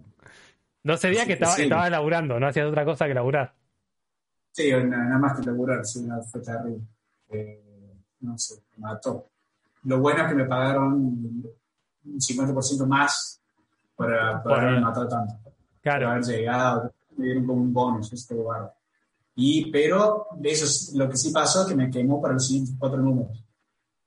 12 días que estaba, sí. estaba laburando, no hacías otra cosa que laburar. Sí, nada, más que laburar, sí, no, fue terrible. Eh, no sé, me mató. Lo bueno es que me pagaron un 50% más para, para haber matado tanto. Claro. Para haber llegado, me dieron como un bonus este lugar. Y, pero eso es lo que sí pasó, que me quemó para los siguientes cuatro números.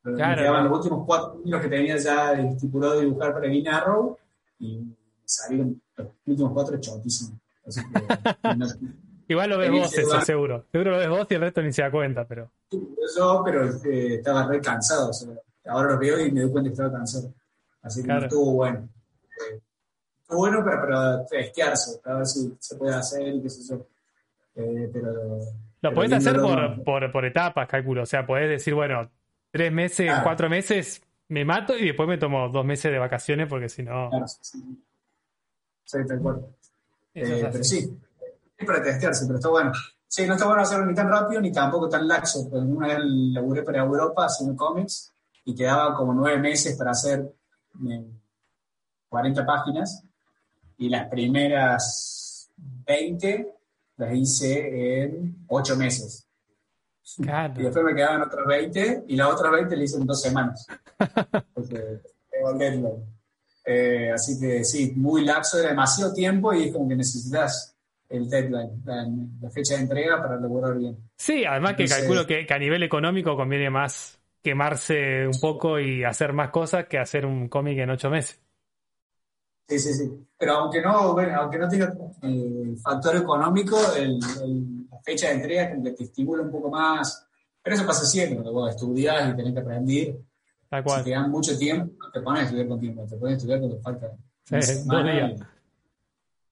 Claro. Me quedaban los últimos cuatro números que tenía ya estipulado de dibujar para Green Arrow y salieron los últimos cuatro chotísimos. Igual lo ves vos, eso seguro. Seguro lo ves vos y el resto ni se da cuenta, pero. Yo, pero eh, estaba re cansado. O sea, ahora lo veo y me doy cuenta que estaba cansado. Así que claro. estuvo bueno. Eh, bueno para, para testearse, para ver si se puede hacer y qué sé yo. Eh, pero, lo podés hacer por, por, por, etapas, calculo. O sea, podés decir, bueno, tres meses, cuatro meses me mato y después me tomo dos meses de vacaciones porque si no. Claro, sí. Sí, tal cual. Eh, pero sí, es para testearse, pero está bueno. Sí, no está bueno hacerlo ni tan rápido ni tampoco tan laxo. Porque una vez laburé para Europa haciendo cómics y quedaba como nueve meses para hacer 40 eh, páginas y las primeras 20 las hice en 8 meses. Y después me quedaban otras 20 y las otras 20 las hice en 2 semanas. eh, así que sí, muy laxo, era demasiado tiempo y es como que necesitas el deadline, la, fecha de entrega para lograr bien. Sí, además que calculo que, que, a nivel económico conviene más quemarse un poco y hacer más cosas que hacer un cómic en 8 meses. Sí, sí, sí. Pero aunque no, bueno, aunque no tenga eh, factor económico, el, la fecha de entrega como que te estimula un poco más. Pero eso pasa siempre, cuando vos estudias y tenés que aprender. Tal cual. Si te dan mucho tiempo, no te pones a estudiar con tiempo, te pones a estudiar cuando falta Sí, dos días.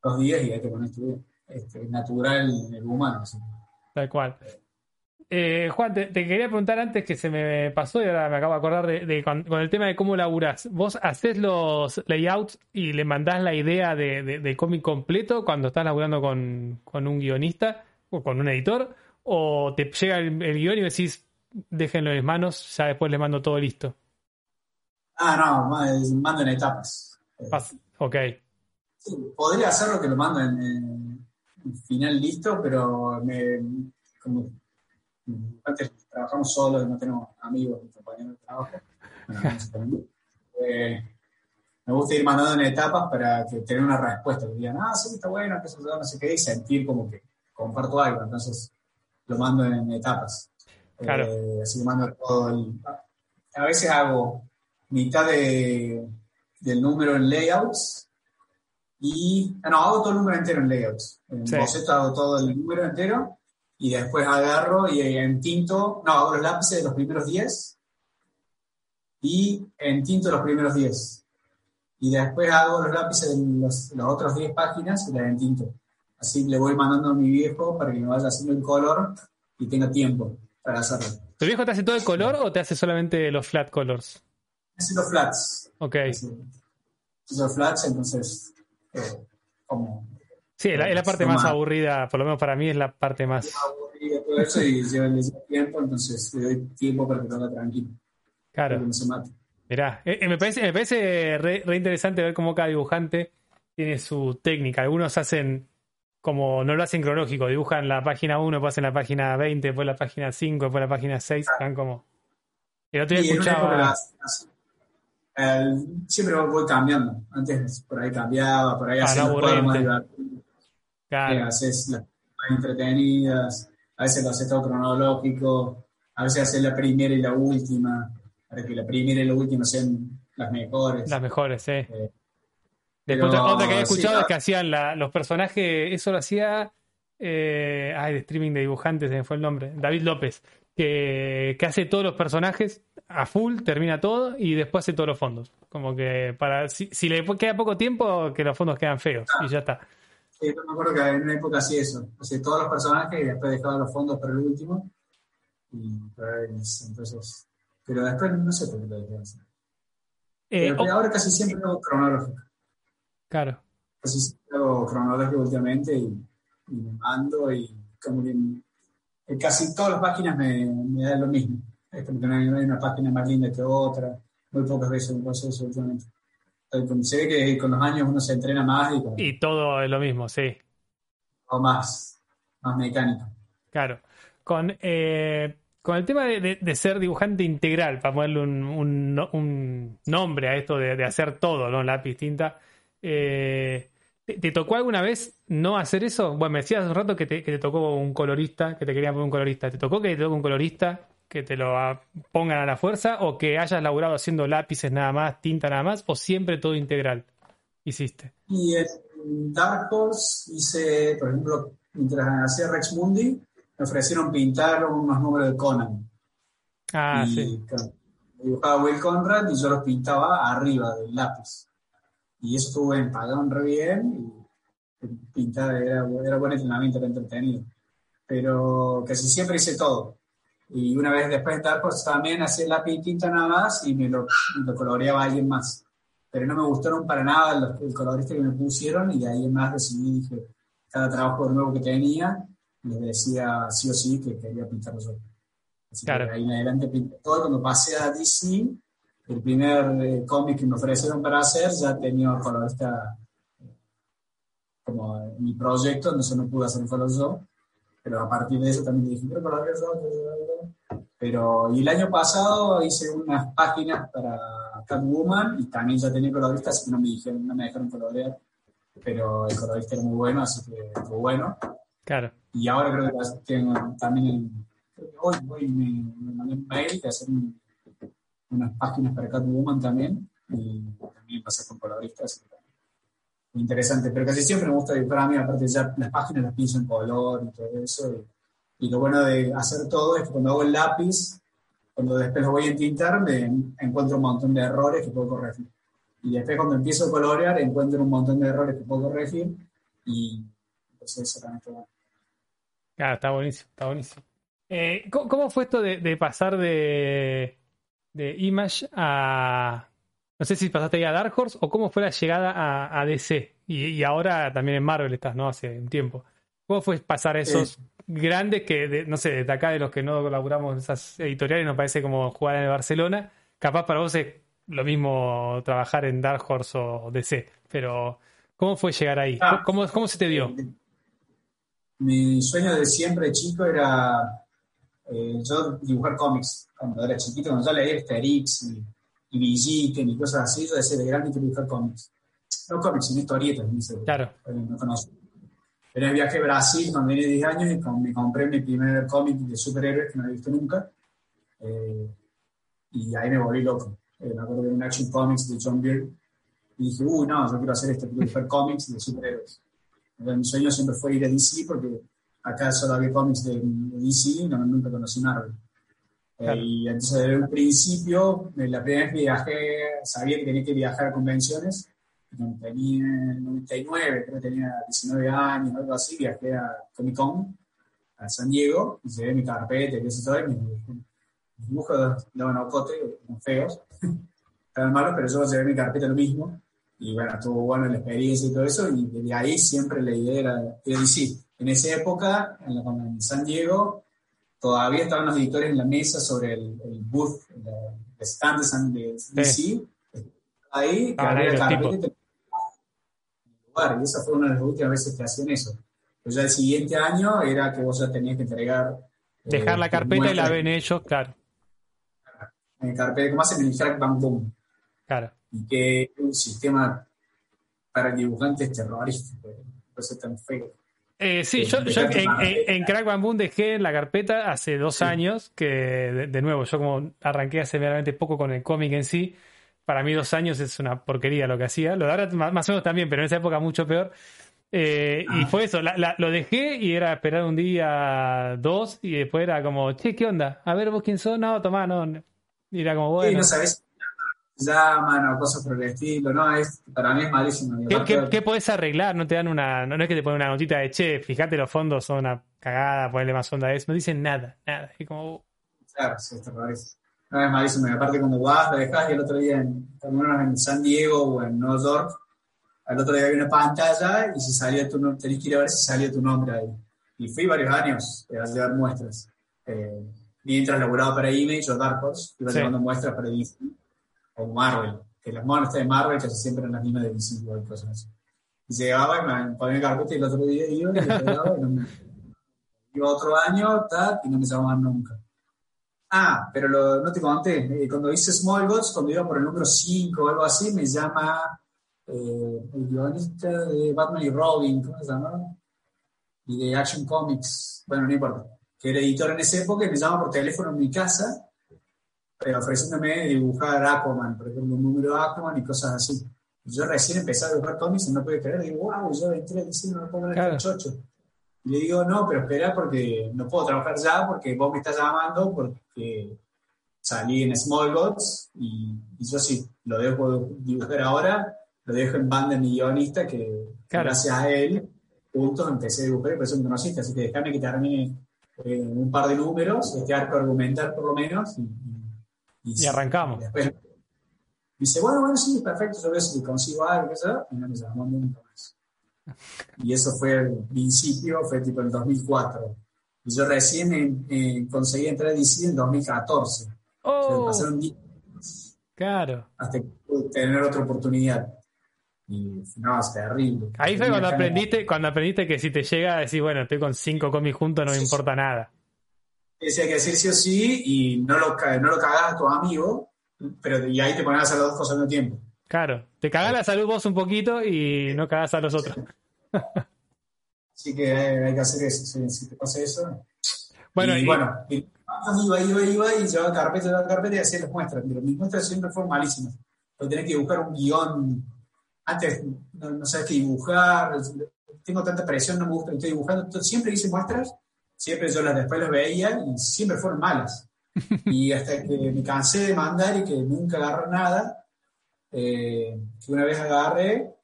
Dos días y ahí te pones a estudiar. Este, es natural en el humano. ¿sí? Tal cual. Eh, Juan, te, te quería preguntar antes que se me pasó y ahora me acabo de acordar de, de con, con el tema de cómo laburás. ¿Vos haces los layouts y le mandás la idea de, de- cómic completo cuando estás laburando con, con un guionista o con un editor? ¿O te llega el, el guion y decís, déjenlo en mis manos, ya después le mando todo listo? Ah, no, mando en etapas. Pas- Ok, sí, podría hacerlo que lo mando en, en- en final listo, pero me, como antes trabajamos solos, no tenemos amigos ni compañeros de trabajo. Bueno. Eh, me gusta ir mandando en etapas para que tener una respuesta, que digan, ah, sí, está bueno, que eso, no sé qué, y sentir como que comparto algo. Entonces, lo mando en etapas. Claro. Eh, así que mando todo el... A veces hago mitad de, del número en layouts y... ah, No, hago todo el número entero en layouts. En Sí. boceto hago todo el número entero y después agarro y en tinto... No, hago los lápices de los primeros 10 y en tinto los primeros 10. Y después hago los lápices de los, las otras 10 páginas y las en tinto. Así le voy mandando a mi viejo para que me vaya haciendo el color y tenga tiempo para hacerlo. ¿tu viejo te hace todo el color o te hace solamente los flat colors? Hace los flats. Ok. Hace los flats, entonces, eh, como Sí, es la, es la parte más aburrida, por lo menos para mí es la parte más... aburrido todo eso y lleva le lleva tiempo, entonces le doy tiempo para que haga tranquilo, para Claro. que no se mate. Mirá, eh, eh, me parece, me parece re, re interesante ver cómo cada dibujante tiene su técnica. Algunos hacen como no lo hacen cronológico, dibujan la página 1, después hacen la página 20, después la página 5, después la página 6, están como. El otro día época escuchaba. las- las- siempre voy cambiando. Antes por ahí cambiaba, por ahí Ah, hacía más aburrirte. Claro, haces las entretenidas, a veces lo haces todo cronológico, a veces haces la primera y la última, para que la primera y la última sean las mejores. las mejores, sí. Eh, Después pero, otra, otra que había escuchado es que hacían la- los personajes, eso lo hacía. Eh, ay, de streaming de dibujantes, se me fue el nombre. David López, que, que hace todos los personajes a full, termina todo y después hace todos los fondos. Como que para si, si le queda poco tiempo, que los fondos quedan feos y ya está. Sí, yo me acuerdo que en una época hacía eso. Hacía todos los personajes y después dejaba los fondos para el último. Y, pues, entonces, pero después no sé por qué lo dejé de hacer. Eh, Pero oh, ahora casi siempre hago cronológico. claro, Casi siempre hago cronológico últimamente y, y me mando y como que en, en casi todas las páginas me, me da lo mismo. Es como que no hay una página más linda que otra. Muy pocas veces me pasa eso últimamente. Se ve que con los años uno se entrena más y y todo es lo mismo, sí. o más, más mecánico. Claro. Con, eh, con el tema de, de- de ser dibujante integral, para ponerle un, un un nombre a esto de, de hacer todo, ¿no? Lápiz, tinta. eh, ¿te, te tocó alguna vez no hacer eso? Bueno, me decías hace un rato que te, que te tocó un colorista, que te querían poner un colorista. ¿Te tocó que te toque un colorista que te lo pongan a la fuerza o que hayas laburado haciendo lápices nada más, tinta nada más, o siempre todo integral hiciste? Y en Dark Horse hice, por ejemplo, mientras hacía Rex Mundi, me ofrecieron pintar unos números de Conan. Ah, y sí. claro, dibujaba Will Conrad y yo los pintaba arriba del lápiz. Y eso estuvo bien, pagaban re bien y pintar era, era buen entrenamiento, era entretenido. Pero casi siempre hice todo. Y una vez después de Dark Horse también hacía y tinta nada más y me lo, lo coloreaba alguien más. Pero no me gustaron para nada los, el colorista que me pusieron y de ahí en más decidí, dije, cada trabajo nuevo que tenía, les decía sí o sí que quería pintarlo yo. Así Claro. que ahí en adelante pinté todo. Cuando pasé a DC, el primer eh, cómic que me ofrecieron para hacer, ya tenía colorista eh, como mi proyecto, entonces no pude hacer color yo. Pero a partir de eso también dije, yo. Pero, y el año pasado hice unas páginas para Catwoman y también ya tenía colorista, así que no me, dijeron, no me dejaron colorear. Pero el colorista era muy bueno, así que fue bueno. Claro. Y ahora creo que tengo también el, creo que hoy, hoy me, me mandé un mail de hacer un- unas páginas para Catwoman también y también pasé con coloristas. así que interesante. Pero casi siempre me gusta dibujar a mí, aparte ya las páginas las pienso en color y todo eso. Y, lo bueno de hacer todo es que cuando hago el lápiz, cuando después lo voy a entintar, me encuentro un montón de errores que puedo corregir. Y después cuando empiezo a colorear, encuentro un montón de errores que puedo corregir y pues eso también está bueno. Ah, está buenísimo, está buenísimo. Eh, ¿cómo, fue esto de, pasar de, de, Image a... No sé si pasaste ahí a Dark Horse o cómo fue la llegada a, DC. Y, ahora también en Marvel estás, ¿no? Hace un tiempo. ¿Cómo fue pasar esos grandes que, no sé, desde acá de los que no colaboramos en esas editoriales nos parece como jugar en el Barcelona? Capaz para vos es lo mismo trabajar en Dark Horse o DC, pero ¿cómo fue llegar ahí? Ah. ¿Cómo, ¿Cómo se te dio? Mi sueño de siempre chico era eh, yo dibujar cómics cuando era chiquito, cuando yo leía Asterix y, y Villiquen y cosas así, yo decía de grande quiero dibujar cómics. No cómics, sino historietas, Claro. No conozco. Pero en viaje a Brasil cuando tenía 10 años y me compré mi primer cómic de superhéroes que no había visto nunca. Eh, y ahí me volví loco. Eh, me acuerdo de un Action Comics de John Byrne. Y dije, uy, no, yo quiero hacer esto, quiero dibujar cómics de superhéroes. mi sueño siempre fue ir a DC porque acá solo había cómics de, DC, no, nunca conocí Marvel. Eh, y entonces desde un principio, la primera vez que viajé, sabía que tenía que viajar a convenciones. Cuando tenía 99, creo que tenía 19 años, algo así, viajé a Comic Con, a San Diego, y llevé mi carpeta y eso todo, y mis, dibujos daban ocote, eran feos, estaban malos, pero yo llevé mi carpeta lo mismo, y bueno, estuvo bueno la experiencia y todo eso, y desde ahí siempre la idea era, era decir, en esa época, en, la, en San Diego, todavía estaban los editores en la mesa sobre el, el booth, el, stand de, DC. Ahí, que había carpeta y esa fue una de las últimas veces que hacían eso. Pues ya el siguiente año era que vos ya tenías que entregar. Dejar la eh, carpeta y la ven ellos, claro. En carpeta, como hacen en el Crack Bang Boom. Claro. Y que un sistema para dibujantes terrorístico. No ser tan feo. Eh, sí, yo, en, Crack Bamboo dejé la carpeta hace dos años, que de, nuevo, yo como arranqué hace verdaderamente poco con el cómic en sí, para mí dos años es una porquería lo que hacía, lo de ahora más o menos también, pero en esa época mucho peor. Eh, y ah. fue eso, lo dejé y era esperar un día, dos, y después era como, che, ¿qué onda? A ver vos quién sos, no, tomá, no. Y era como, bueno. Sí, no sabes llaman o cosas por el estilo, ¿no? Es, para mí es malísimo. ¿Qué, ¿qué, podés arreglar? No te dan una, no, es que te ponen una notita de, che, fíjate los fondos son una cagada, ponerle más onda a eso, no dicen nada, nada, es como... Uh. Claro, sí, esto es, no, es malísimo, y aparte cuando vas, lo dejas y el otro día, en, en San Diego o en Nueva York, al otro día había una pantalla y si salía tu nombre, tenés que ir a ver si salía tu nombre ahí. Y fui varios años a llevar muestras. Eh, mientras laboraba para Image o Dark Horse, iba llevando muestras para Disney o Marvel, que las monas de Marvel casi siempre las mismas de DC y cosas así. Y llegaba y me ponía carpeta y el otro día iba y, y no me... iba otro año y no me llamaban nunca. Ah, pero lo, no te conté, eh, cuando hice Small Gods, cuando iba por el número 5 o algo así, me llama eh, el guionista de Batman y Robin, ¿cómo se llama? Y de Action Comics, bueno, no importa, que era editor en esa época y me llama por teléfono en mi casa eh, ofreciéndome dibujar Aquaman, por ejemplo, un número de Aquaman y cosas así. Yo recién empecé a dibujar cómics y no pude creer, digo, wow, yo entré diciendo, no puedo poner claro. chocho. Y le digo, no, pero espera porque no puedo trabajar ya porque vos me estás llamando porque salí en Small Gods y, yo sí, lo dejo dibujar ahora, lo dejo en banda de mi guionista que gracias a él, juntos empecé a dibujar y por eso me conociste, así que déjame que termine eh, un par de números, este arco argumental por lo menos, y, y, arrancamos. Después, dice, bueno, bueno, sí, perfecto, yo veo si consigo algo, y no me llamó nunca más. Y eso fue el principio, fue tipo el 2004. Y yo recién conseguí entrar a DC en 2014. Oh, pasaron 10 Claro. Hasta tener otra oportunidad. Y no, es terrible. Ahí fue cuando aprendiste, cuando aprendiste que si te llega a decir, bueno, estoy con cinco cómics juntos, no me importa nada decía que decir sí o sí y no lo, no lo cagás a tu amigo, pero y ahí te pones a hacer las dos cosas al mismo tiempo. Claro, te cagás la salud vos un poquito y no cagás a los otros. Así que hay, que hacer eso, si, te pasa eso. Bueno, y, bueno, iba, iba, iba y llevaba carpeta, llevaba carpeta y hacía las muestras, pero mis muestras siempre fueron malísimas. Porque tenés que buscar un guion antes no, no sabes qué dibujar, tengo tanta presión, no me gusta, estoy dibujando. siempre hice muestras, siempre yo las después las veía y siempre fueron malas. Y hasta que me cansé de mandar y que nunca agarré nada, eh, que una vez agarré,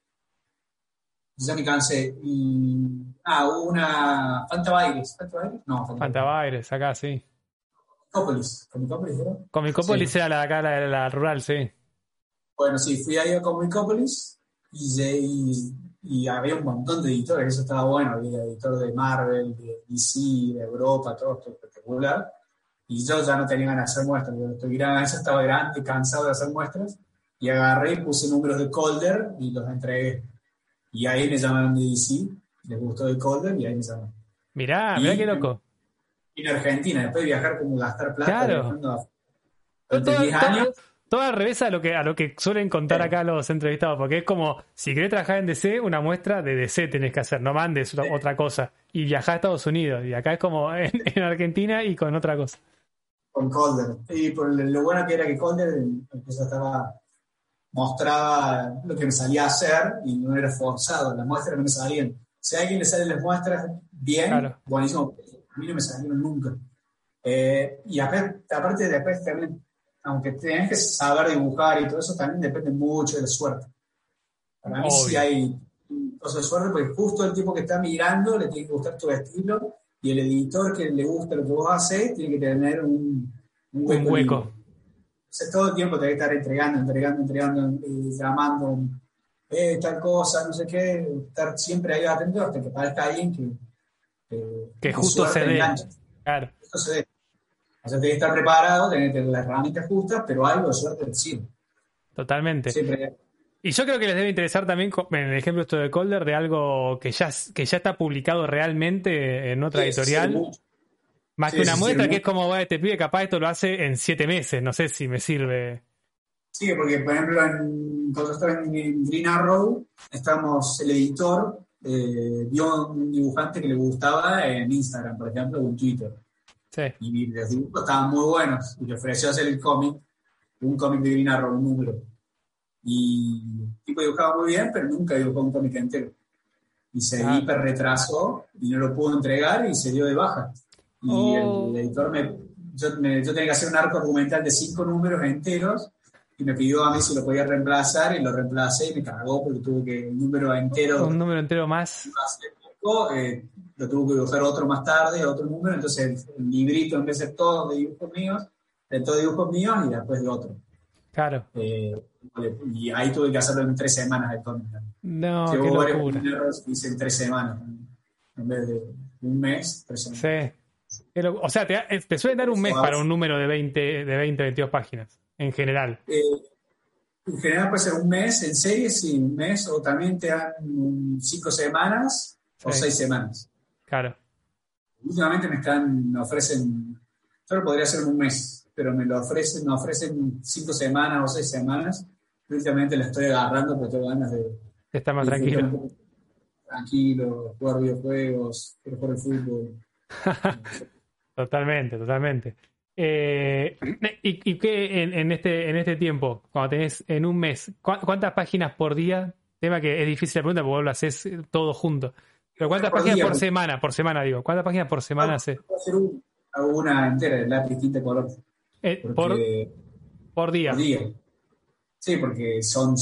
ya me cansé. Y, ah, hubo una Fanta Baires. No, Fanta acá sí. Comicópolis. ¿Comicópolis era? Comicópolis era la de acá, la, la rural, sí. Bueno, sí, fui ahí a Comicópolis y, y, había un montón de editores, eso estaba bueno, había editor de Marvel, de DC, de Europa, todo esto espectacular. Y yo ya no tenía ganas de hacer muestras, yo estoy eso estaba grande, cansado de hacer muestras, y agarré y puse números de Colder y los entregué. Y ahí me llamaron de DC, les gustó el Colder y ahí me llamaron. Mirá, mirá qué loco. Y en Argentina, después de viajar como gastar plata, claro. 10 años todo al revés a lo que, a lo que suelen contar acá los entrevistados, porque es como, si querés trabajar en DC, una muestra de DC tenés que hacer, no mandes otra cosa. Y viajás a Estados Unidos, y acá es como en, Argentina y con otra cosa. Con Calder. Y por lo bueno que era que Calder estaba, mostraba lo que me salía a hacer y no era forzado, las muestras no me salían. Si a alguien le salen las muestras bien, buenísimo, a mí no me salieron nunca. Eh, y aparte, aparte después también aunque tienes que saber dibujar y todo eso, también depende mucho de la suerte. Para mí sí hay cosas de suerte, porque justo el tipo que está mirando le tiene que gustar tu estilo y el editor que le gusta lo que vos haces tiene que tener un, un hueco. O sea, todo el tiempo te que estar entregando, entregando, entregando, eh, llamando, eh, tal cosa, no sé qué, estar siempre ahí atento hasta que parezca alguien que, que, justo se dé. Claro. Justo se dé. O sea, que estar preparado, tener que tener las herramientas justas, pero algo de suerte sí. Totalmente. Y yo creo que les debe interesar también, en el ejemplo esto de Colder, de algo que ya, que ya está publicado realmente en otra editorial. más que una muestra que es como, te este pide capaz esto lo hace en siete meses, no sé si me sirve. Sí, porque por ejemplo, en, cuando estaba en, Green Arrow, estábamos, el editor eh, vio un dibujante que le gustaba en Instagram, por ejemplo, o en Twitter. Y los dibujos estaban muy buenos. Y le ofreció hacer el cómic, un cómic de Green un número. Y el tipo dibujaba muy bien, pero nunca dibujó un cómic entero. Y se ah. hiper retrasó y no lo pudo entregar y se dio de baja. Y el, oh. editor me yo, yo, tenía que hacer un arco argumental de cinco números enteros y me pidió a mí si lo podía reemplazar y lo reemplacé y me cagó porque tuvo que un número entero. Un número entero más. Eh, lo tuvo que dibujar otro más tarde, otro número, entonces el, librito en vez de todo de dibujos míos, de todo dibujos míos y después de otro. Claro. Eh, y ahí tuve que hacerlo en tres semanas de cómic. No, qué locura. hice en tres semanas, en vez de un mes, tres semanas. Sí. O sea, te, te suelen dar un mes para un número de 20, de 20, 22 páginas, en general. Eh, en general puede ser un mes, en serie sí, un mes, o también te dan cinco semanas o seis semanas. Claro. Últimamente me están, me ofrecen, yo lo podría hacer en un mes, pero me lo ofrecen, me ofrecen cinco semanas o seis semanas. Últimamente la estoy agarrando porque tengo ganas de... Estar más tranquilo. Tranquilo, jugar videojuegos, quiero jugar el fútbol. totalmente, totalmente. Eh, ¿Y, y qué en, este, en este tiempo, cuando tenés en un mes, cuántas páginas por día? Tema que es difícil de preguntar porque vos lo haces todo junto. ¿Pero cuántas páginas por semana? Por semana, digo. ¿Cuántas páginas por semana hace? Puedo hacer una entera de lápiz tinta color. Eh, por, por, día. Por día. Sí, porque son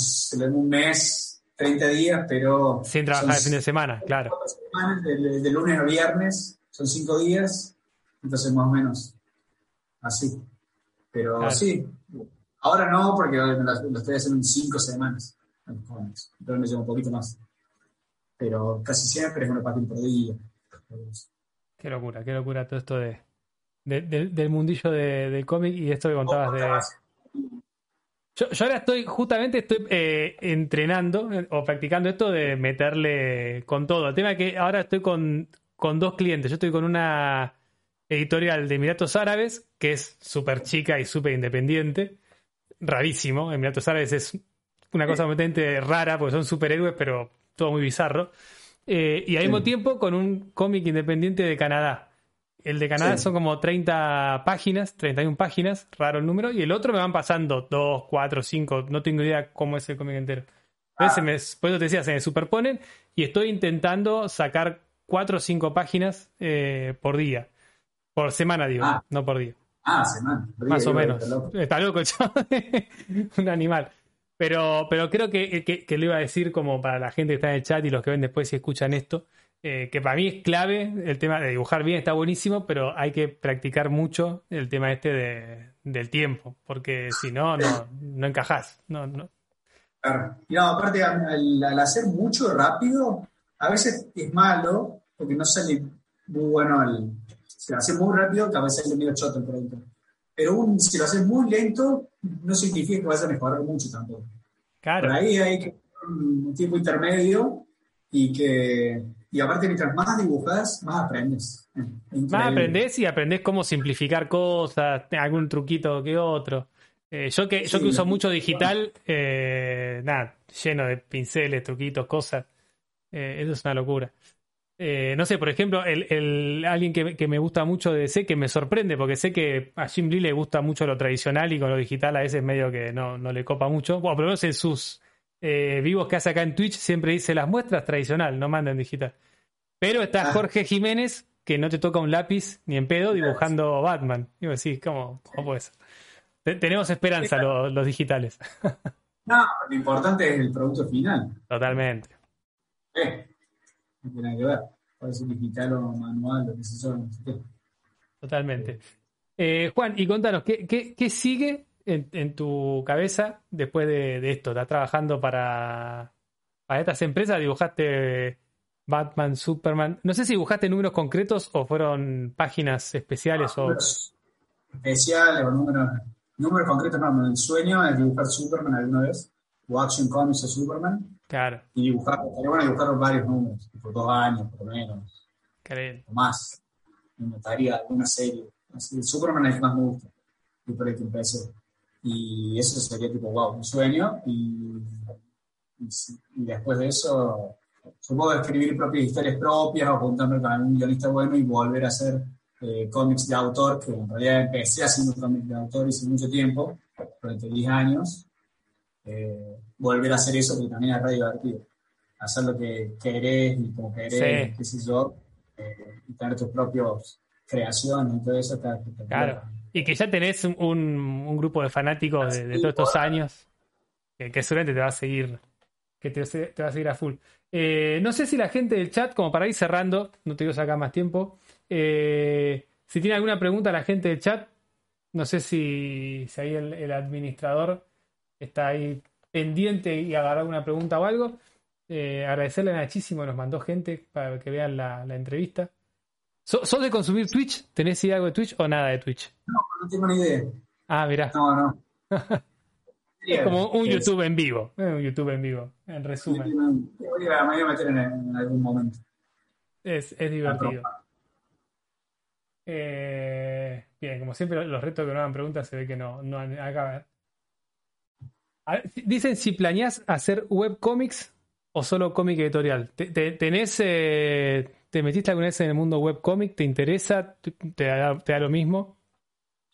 un mes, 30 días, pero. Sin trabajar el fin de semana, claro. de, lunes a viernes, son 5 días, entonces más o menos así. Pero sí, ahora no, porque lo, estoy haciendo en 5 semanas. Entonces me lleva un poquito más pero casi siempre es una página por día. Qué locura, qué locura todo esto de, del mundillo del cómic y esto que contabas de... Yo, ahora estoy, justamente estoy eh, entrenando o practicando esto de meterle con todo. El tema es que ahora estoy con, con dos clientes. Yo estoy con una editorial de Emiratos Árabes, que es súper chica y súper independiente. Rarísimo. Emiratos Árabes es una cosa completamente rara, porque son superhéroes, pero todo muy bizarro. Eh, y al mismo tiempo con un cómic independiente de Canadá. El de Canadá son como 30 páginas, 31 páginas, raro el número, y el otro me van pasando 2, 4, 5, no tengo idea cómo es el cómic entero. Ah. Me, por eso te decía, se me superponen y estoy intentando sacar cuatro o cinco páginas eh, por día. Por semana, digo, ah. no por día. Ah, semana. Más o menos. Está loco, un animal. Pero, pero creo que, que, que, lo iba a decir como para la gente que está en el chat y los que ven después si escuchan esto, eh, que para mí es clave el tema de dibujar bien, está buenísimo, pero hay que practicar mucho el tema este de, del tiempo, porque si no, no, no encajás. No, no. Claro. Y no, aparte, al, hacer mucho rápido, a veces es malo, porque no sale muy bueno el. Si lo haces muy rápido, a veces sale medio choto el producto. Pero un, si lo haces muy lento, no significa que vayas a mejorar mucho tampoco. Claro. Por ahí hay que un tiempo intermedio y que y aparte, mientras más dibujas, más aprendes. Más aprendes y aprendes cómo simplificar cosas, algún truquito que otro. Eh, yo que, yo que uso mucho digital, eh, nada, lleno de pinceles, truquitos, cosas. Eh, eso es una locura. No sé, por ejemplo, el, alguien que, me gusta mucho de DC, que me sorprende, porque sé que a Jim Lee le gusta mucho lo tradicional y con lo digital a veces medio que no, no le copa mucho. Bueno, por lo menos en sus eh, vivos que hace acá en Twitch siempre dice las muestras tradicional, no manda en digital. Pero está ah. Jorge Jiménez, que no te toca un lápiz ni en pedo dibujando Batman. Y decís, ¿cómo, cómo puede ser? tenemos esperanza los, digitales. no, lo importante es el producto final. Totalmente. Eh, no tiene nada que ver. Puede ser digital o manual, lo que sea. Totalmente. Eh, Juan, y contanos, ¿qué, qué, qué sigue en, tu cabeza después de, esto? ¿Estás trabajando para, para estas empresas? ¿Dibujaste Batman, Superman? No sé si dibujaste números concretos o fueron páginas especiales o... Especiales o números, números concretos, no, el sueño es dibujar Superman alguna vez, o Action Comics de Superman. Claro. Y dibujar, estaría bueno dibujar varios números, por dos años por lo menos. O más. Me notaría alguna serie. Así, Superman es el que más me gusta. Y por que empecé. Y eso sería tipo, wow, un sueño. Y, y, después de eso, supongo escribir propias historias propias o juntarme con un guionista bueno y volver a hacer eh, cómics de autor, que en realidad empecé haciendo cómics de autor hace mucho tiempo, durante 10 años. Eh, volver a hacer eso, que también es re divertido. Hacer lo que querés y como querés, qué sé yo, eh, y tener tus propias creaciones y todo eso. Está, claro. Y que ya tenés un, un grupo de fanáticos de, todos estos años que, que, seguramente te va a seguir, que te, te va a seguir a full. Eh, no sé si la gente del chat, como para ir cerrando, no te quiero sacar más tiempo, si tiene alguna pregunta la gente del chat, no sé si, si ahí el, administrador está ahí pendiente y agarrar alguna pregunta o algo. Eh, agradecerle a Nachísimo, nos mandó gente para que vean la, la entrevista. ¿Sos de consumir Twitch? ¿Tenés idea algo de Twitch o nada de Twitch? No, no tengo ni idea. Ah, mirá. No, no. es como un YouTube en vivo. Un YouTube en vivo, en resumen. Me voy a, meter en, algún momento. Es, es divertido. Eh, bien, como siempre, los retos que no hagan preguntas se ve que no, no Dicen si planeás hacer webcomics o solo cómic editorial. ¿Tenés eh, ¿Te metiste alguna vez en el mundo webcomic? ¿Te interesa? ¿Te, da, lo mismo?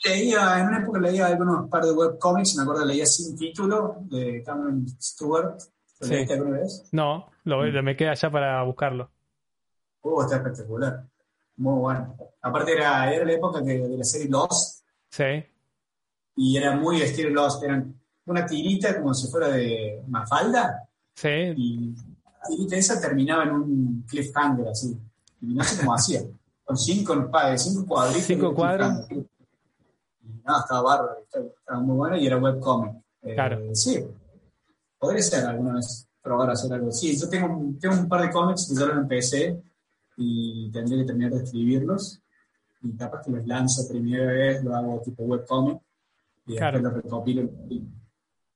Leía, en una época leía algunos par de webcomics, me acuerdo leía Sin Título de Cameron Stewart. ¿Lo leíste alguna vez? No, lo, mm. me queda ya para buscarlo. Uh, está espectacular. Muy bueno. Aparte era, era la época de la serie Lost. Sí. Y era muy estilo Lost. Eran una tirita como si fuera de Mafalda. Sí. Y la tirita esa terminaba en un cliffhanger así. Y no sé cómo hacía. Con cinco, cinco cuadritos. Cinco cuadros. Y nada, estaba bárbaro, estaba muy bueno y era webcomic. Eh, claro. Sí, podría ser alguna vez probar a hacer algo. Sí, yo tengo, tengo un par de cómics que ya los empecé y tendría que terminar de escribirlos. Y capaz que los lanzo primera vez, lo hago tipo webcomic y después lo recopilo.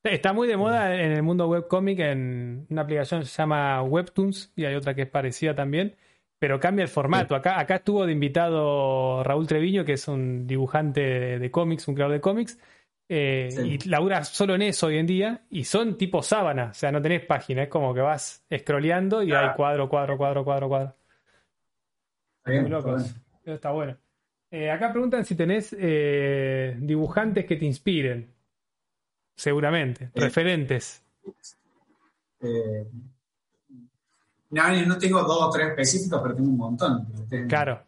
Está muy de moda en el mundo webcomic en una aplicación que se llama Webtoons y hay otra que es parecida también, pero cambia el formato. Acá, acá estuvo de invitado Raúl Treviño, que es un dibujante de, cómics, un creador de cómics, eh, y labura solo en eso hoy en día, y son tipo sábana, o sea, no tenés página, es como que vas scrolleando y hay cuadro, cuadro, cuadro, cuadro, cuadro. Muy locos. Está bueno. Eh, acá preguntan si tenés eh, dibujantes que te inspiren. Seguramente. Referentes. Eh, no, no tengo dos o tres específicos, pero tengo un montón. Claro.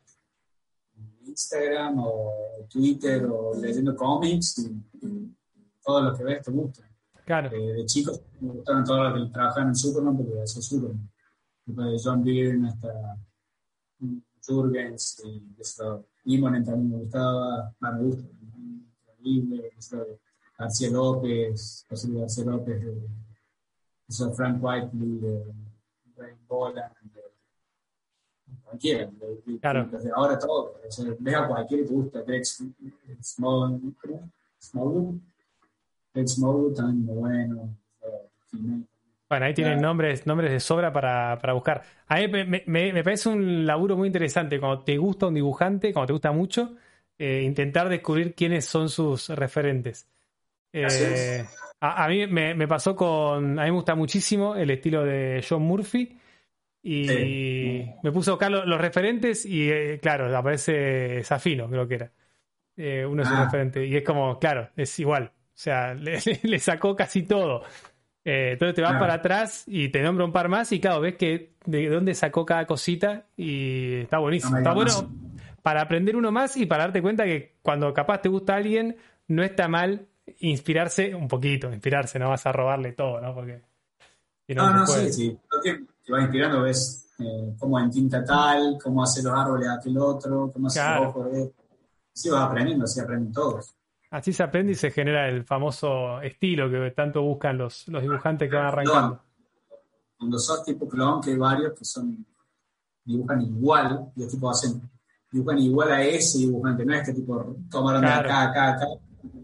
Instagram o Twitter o leyendo cómics y, todo lo que ves te gusta. Claro. Eh, de chicos me gustaron todos los que trabajaban en Superman porque hacía Superman. De John Byrne hasta Jurgens y eso. Imonen también me gustaba, más me gusta, increíble, García López, José García López, eso, Frank Whiteley, Ray Boland, cualquiera. Claro. Desde ahora todo. O sea, ves a cualquiera que te gusta. Greg Smallwood, Greg Smallwood también muy bueno. Bueno, ahí tienen nombres, nombres de sobra para, para buscar. A mí me, me, me, parece un laburo muy interesante cuando te gusta un dibujante, cuando te gusta mucho, eh, intentar descubrir quiénes son sus referentes. Eh, a, a, mí me, me, pasó con. A mí me gusta muchísimo el estilo de John Murphy. Y sí. me puso a buscar los, los referentes y, eh, claro, aparece Safino, creo que era. Eh, uno de sus ah. referentes. Y es como, claro, es igual. O sea, le, le sacó casi todo. Entonces te vas claro. para atrás y te nombra un par más y claro, ves que de dónde sacó cada cosita y está buenísimo. No está bueno más. para aprender uno más y para darte cuenta que cuando capaz te gusta alguien, no está mal inspirarse un poquito, inspirarse, no vas a robarle todo, ¿no? Porque... no, no, no sí, sí. Te vas inspirando, ves eh, cómo en tinta tal, cómo hace los árboles aquel otro, cómo hace claro. el ojo de... Sí vas aprendiendo, así aprenden todos. Así se aprende y se genera el famoso estilo que tanto buscan los, los dibujantes que van arrancando. Cuando sos tipo clon, que hay varios que son dibujan igual, y los tipos hacen, dibujan igual a ese dibujante, no es que tipo tomaron claro. de acá, acá, acá,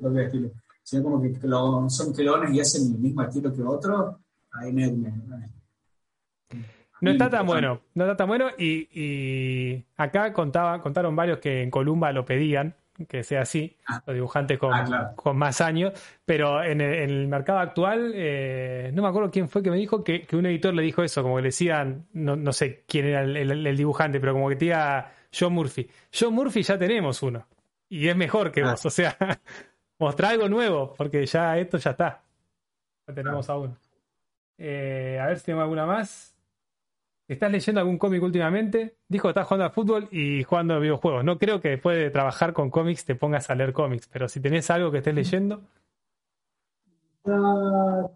propio estilo, sino como que clon, son clones y hacen el mismo estilo que otro, ahí me, me, me no está tan bueno, no está tan bueno y, y acá contaba, contaron varios que en Columba lo pedían, que sea así, ah. los dibujantes con, ah, claro. con, más años, pero en el, en el mercado actual, eh, no me acuerdo quién fue que me dijo que, que, un editor le dijo eso, como que le decían, no, no sé quién era el, el, el, dibujante, pero como que te diga John Murphy. John Murphy ya tenemos uno, y es mejor que ah. vos, o sea, mostrar algo nuevo, porque ya esto ya está, ya tenemos a uno. Eh, a ver si tengo alguna más. ¿Estás leyendo algún cómic últimamente? Dijo que estás jugando al fútbol y jugando a videojuegos. No creo que después de trabajar con cómics te pongas a leer cómics, pero si tenés algo que estés leyendo. Uh,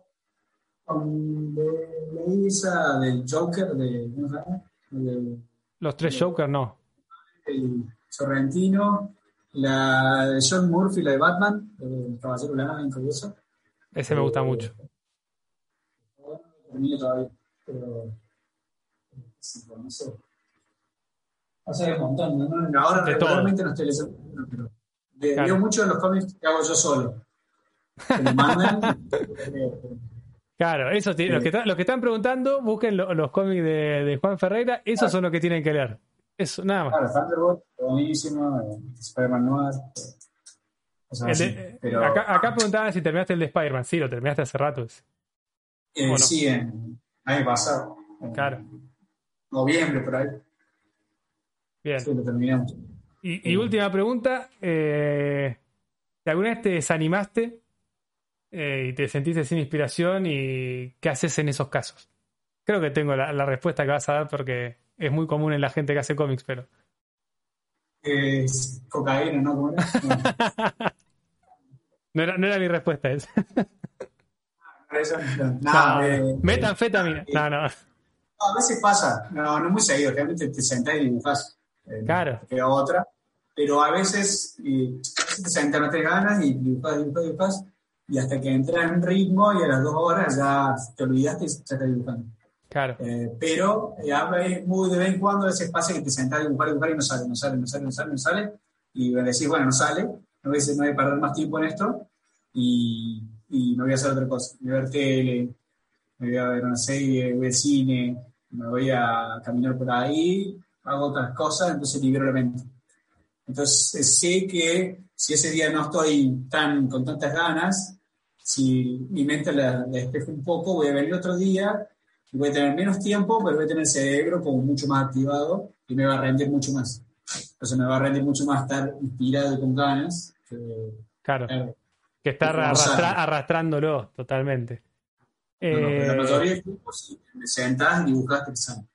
leí esa del Joker de, de, Los tres Joker, no. El Sorrentino, la de John Murphy, la de Batman, el Caballero de la Nave Incuriosa. Ese me gusta eh, mucho. No todavía, pero no sé. O sea, un montón. ¿no? Ahora de realmente no estoy leyendo, pero de, claro. leo mucho de los cómics que hago yo solo. Me mandan. Claro, eso tiene, los, que los que están preguntando, busquen los, los cómics de, de, Juan Ferreira, esos claro. son los que tienen que leer. Eso, nada más. Claro, Thunderbolt, buenísimo, eh, Spider-Man Noir. O sea, sí, pero... acá, acá, preguntaban si terminaste el de Spider-Man, sí, lo terminaste hace rato. Eh, no? Sí, en año pasado. Claro noviembre, por ahí. Bien. Sí, lo terminamos. Y, y última pregunta, eh, ¿alguna vez te desanimaste eh, y te sentiste sin inspiración y qué haces en esos casos? Creo que tengo la, la, respuesta que vas a dar porque es muy común en la gente que hace cómics, pero... Es cocaína, ¿no? No. era, no era mi respuesta esa. Eso, no, no, eh, metanfetamina. Eh, no, no. A veces pasa, no, no muy seguido, realmente te sentás y dibujas. Eh, claro. Te queda otra. Pero a veces, y, a veces te sentás, no te ganas y dibujas, dibujas, dibujas. Y hasta que entras en ritmo y a las dos horas ya te olvidaste y ya estás dibujando. Claro. Eh, pero eh, muy de vez en cuando veces pasa que te sentás a dibujar, dibujar y no sale, no sale, no sale, no sale, no sale. Y decís, bueno, no sale, no voy, a, no voy a perder más tiempo en esto y, y no voy a hacer otra cosa. Voy a ver tele, me voy a ver una serie, voy al cine, me voy a caminar por ahí, hago otras cosas, entonces libero la mente. Entonces sé que si ese día no estoy tan con tantas ganas, si mi mente la, la despejo un poco, voy a venir otro día voy a tener menos tiempo, pero voy a tener el cerebro como mucho más activado y me va a rendir mucho más. Entonces me va a rendir mucho más estar inspirado y con ganas. Que, claro. que estar arrastra, arrastrándolo totalmente. No, no, pero la Eh, mayoría de grupos sí, te sentás y dibujas te.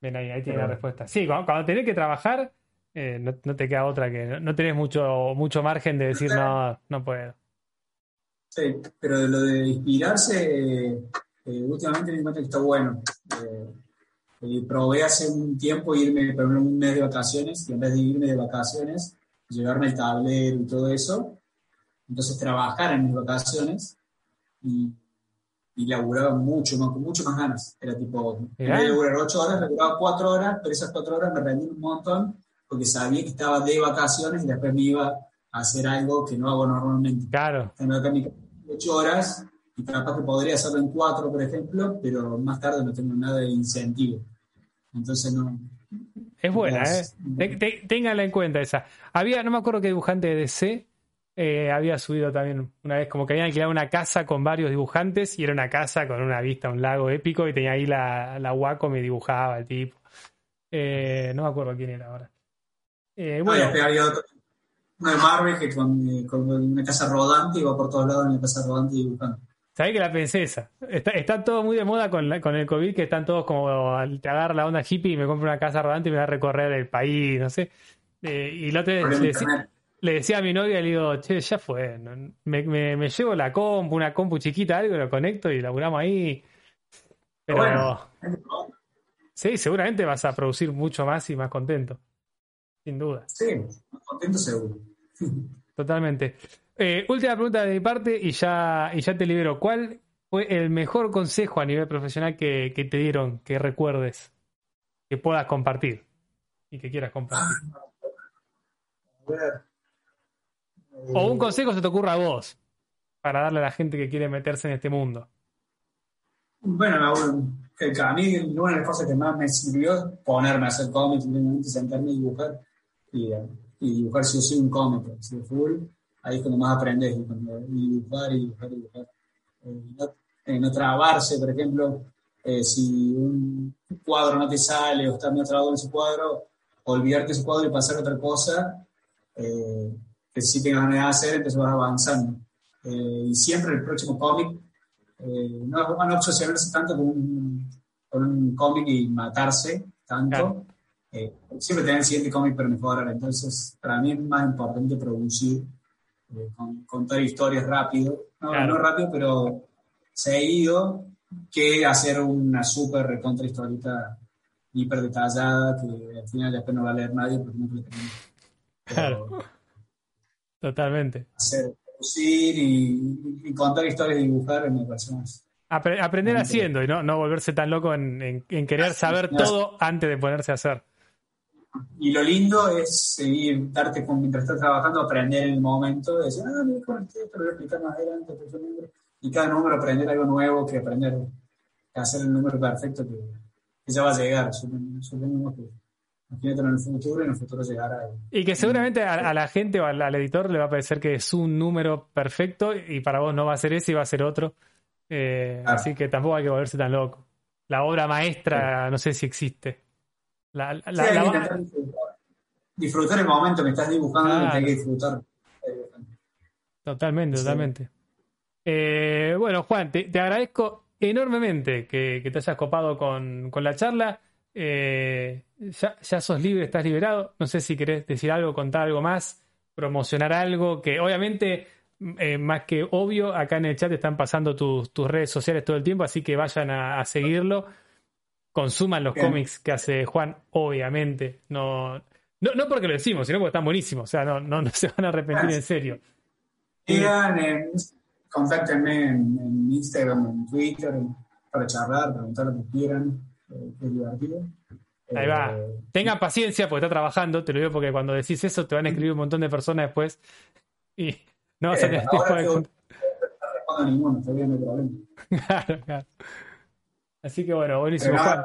Bien, ahí, ahí tiene Pero- la respuesta. Sí, cuando, cuando tenés que trabajar, eh, no, no te queda otra que no, no tenés mucho, mucho margen de decir no, no puedo. Sí, pero de lo de inspirarse, eh, últimamente me encuentro que está bueno. Eh, eh, probé hace un tiempo irme, por ejemplo, un mes de vacaciones, y en vez de irme de vacaciones, llevarme el tablero y todo eso, entonces trabajar en mis vacaciones y, y laburaba mucho más, con mucho más ganas. Era tipo, en vez de laburar ocho horas, laburaba cuatro horas, pero esas cuatro horas me rendí un montón porque sabía que estaba de vacaciones y después me iba a hacer algo que no hago normalmente Claro, tengo acá mi ocho horas y capaz que podría hacerlo en cuatro, por ejemplo, pero más tarde no tengo nada de incentivo. Entonces no. es buena, ¿eh? Las- Te- en cuenta esa. Había, no me acuerdo qué dibujante de DC eh, había subido también una vez, como que habían alquilado una casa con varios dibujantes y era una casa con una vista a un lago épico y tenía ahí la, la Wacom y dibujaba el tipo. Eh, no me acuerdo quién era ahora. Eh, bueno, después había otro, uno de Marvel que con, con una casa rodante iba por todos lados en la casa rodante dibujando. Sabés que la pensé esa. Está, está todo muy de moda con, la- con el COVID, que están todos como, te agarra la onda hippie y me compro una casa rodante y me va a recorrer el país, no sé. Eh, y la otra vez Problema le decía- le decía a mi novia, le digo, che, ya fue. no- me, me- me llevo la compu, una compu chiquita, algo, lo conecto y laburamos ahí. Pero Bueno. sí, seguramente vas a producir mucho más y más contento. Sin duda, Sí, contento seguro. totalmente. Eh, última pregunta de mi parte y ya, y ya te libero. ¿Cuál fue el mejor consejo a nivel profesional que, que te dieron, que recuerdes, que puedas compartir y que quieras compartir? A ver. O un consejo se te ocurra a vos para darle a la gente que quiere meterse en este mundo. Bueno, a mí una de las cosas que más me sirvió es ponerme a hacer cómics, simplemente sentarme y dibujar. Y, y dibujar si yo soy un cómic, si full, ahí es cuando más aprendes, y, y dibujar y dibujar y dibujar. Eh, no, eh, no trabarse, por ejemplo, eh, si un cuadro no te sale o estás medio trabado en ese cuadro, olvidarte ese cuadro y pasar a otra cosa eh, que sí tengas ganas de hacer, entonces vas avanzando. Eh, y siempre el próximo cómic eh, no, no obsesionarse tanto con un, con un cómic y matarse tanto. Claro. Eh, siempre tener el siguiente cómic para mejorar. Entonces, para mí es más importante producir, con- contar historias rápido. No, Claro. no rápido, pero seguido, que hacer una súper recontra historieta hiper detallada que al final después no va a leer nadie porque no Claro. Totalmente. hacer, producir y, y contar historias y dibujar me parece más. Apre- aprender haciendo y no, no volverse tan loco en, en- en querer saber todo antes de ponerse a hacer. Y lo lindo es seguir, darte con, mientras estás trabajando, aprender en el momento, decir, ah, mira, con esto lo voy a explicar más adelante, y cada número aprender algo nuevo, que aprender a hacer el número perfecto que, que ya va a llegar. Suponemos que imagínate en el futuro y en el futuro llegará. Y que seguramente a, a la gente o al, al editor le va a parecer que es un número perfecto y para vos no va a ser ese y va a ser otro. Eh, Claro. Así que tampoco hay que volverse tan loco. La obra maestra, no sé si existe. La, la- Sí, la- hay que la- intentar disfrutar, disfrutar el momento que estás dibujando, Claro. que hay que disfrutar. Totalmente, Sí. totalmente. Eh, bueno, Juan, te, te agradezco enormemente que, que te hayas copado con, con la charla. Eh, ya, ya sos libre, estás liberado. No sé si querés decir algo, contar algo más, promocionar algo, que obviamente, eh, más que obvio, acá en el chat están pasando tus, tus redes sociales todo el tiempo, así que vayan a, a seguirlo. Consuman los Bien. cómics que hace Juan, obviamente. No, no, no porque lo decimos, sino porque están buenísimos. O sea, no, no, no se van a arrepentir en serio. Digan, eh, contáctenme en, en Instagram, en Twitter, para charlar, preguntar lo que quieran, eh, es divertido. Ahí va. Eh, Tengan paciencia porque está trabajando, te lo digo porque cuando decís eso te van a escribir un montón de personas después y no vas a eh, tener tiempo de no respondo a ninguno, todavía no hay problema. Claro, claro. Así que bueno, buenísimo, Juan.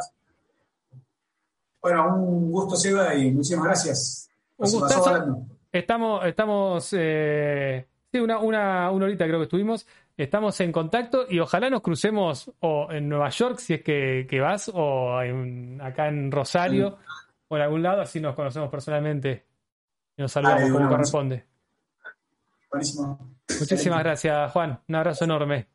Bueno, un gusto, Seba, y muchísimas gracias. Un gustazo. Estamos, estamos, eh, sí, una, una, una horita creo que estuvimos. Estamos en contacto y ojalá nos crucemos o en Nueva York si es que, que vas o en- acá en Rosario o en algún lado, así nos conocemos personalmente y nos saludamos Dale, como corresponde. Buenísimo. Muchísimas gracias, Juan. Un abrazo enorme.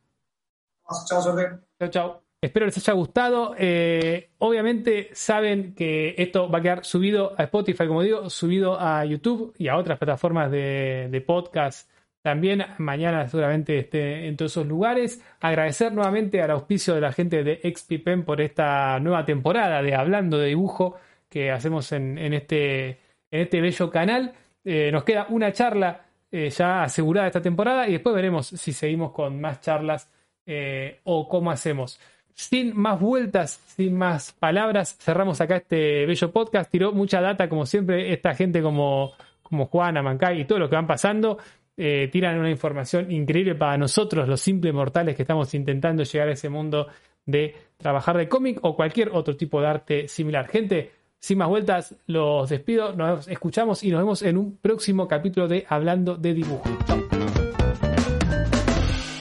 Chao, suerte. Chao, chao. Espero les haya gustado. Eh, obviamente saben que esto va a quedar subido a Spotify, como digo, subido a YouTube y a otras plataformas de, de podcast. También mañana seguramente esté en todos esos lugares. Agradecer nuevamente al auspicio de la gente de XPPen por esta nueva temporada de Hablando de Dibujo que hacemos en, este, en este bello canal. Eh, nos queda una charla eh, ya asegurada esta temporada y después veremos si seguimos con más charlas o cómo hacemos sin más vueltas, sin más palabras, cerramos acá este bello podcast. Tiró mucha data, como siempre, esta gente como, como Juana, Mancay y todo lo que van pasando. Eh, tiran una información increíble para nosotros, los simples mortales que estamos intentando llegar a ese mundo de trabajar de cómic o cualquier otro tipo de arte similar. Gente, sin más vueltas, los despido, nos escuchamos y nos vemos en un próximo capítulo de Hablando de Dibujo.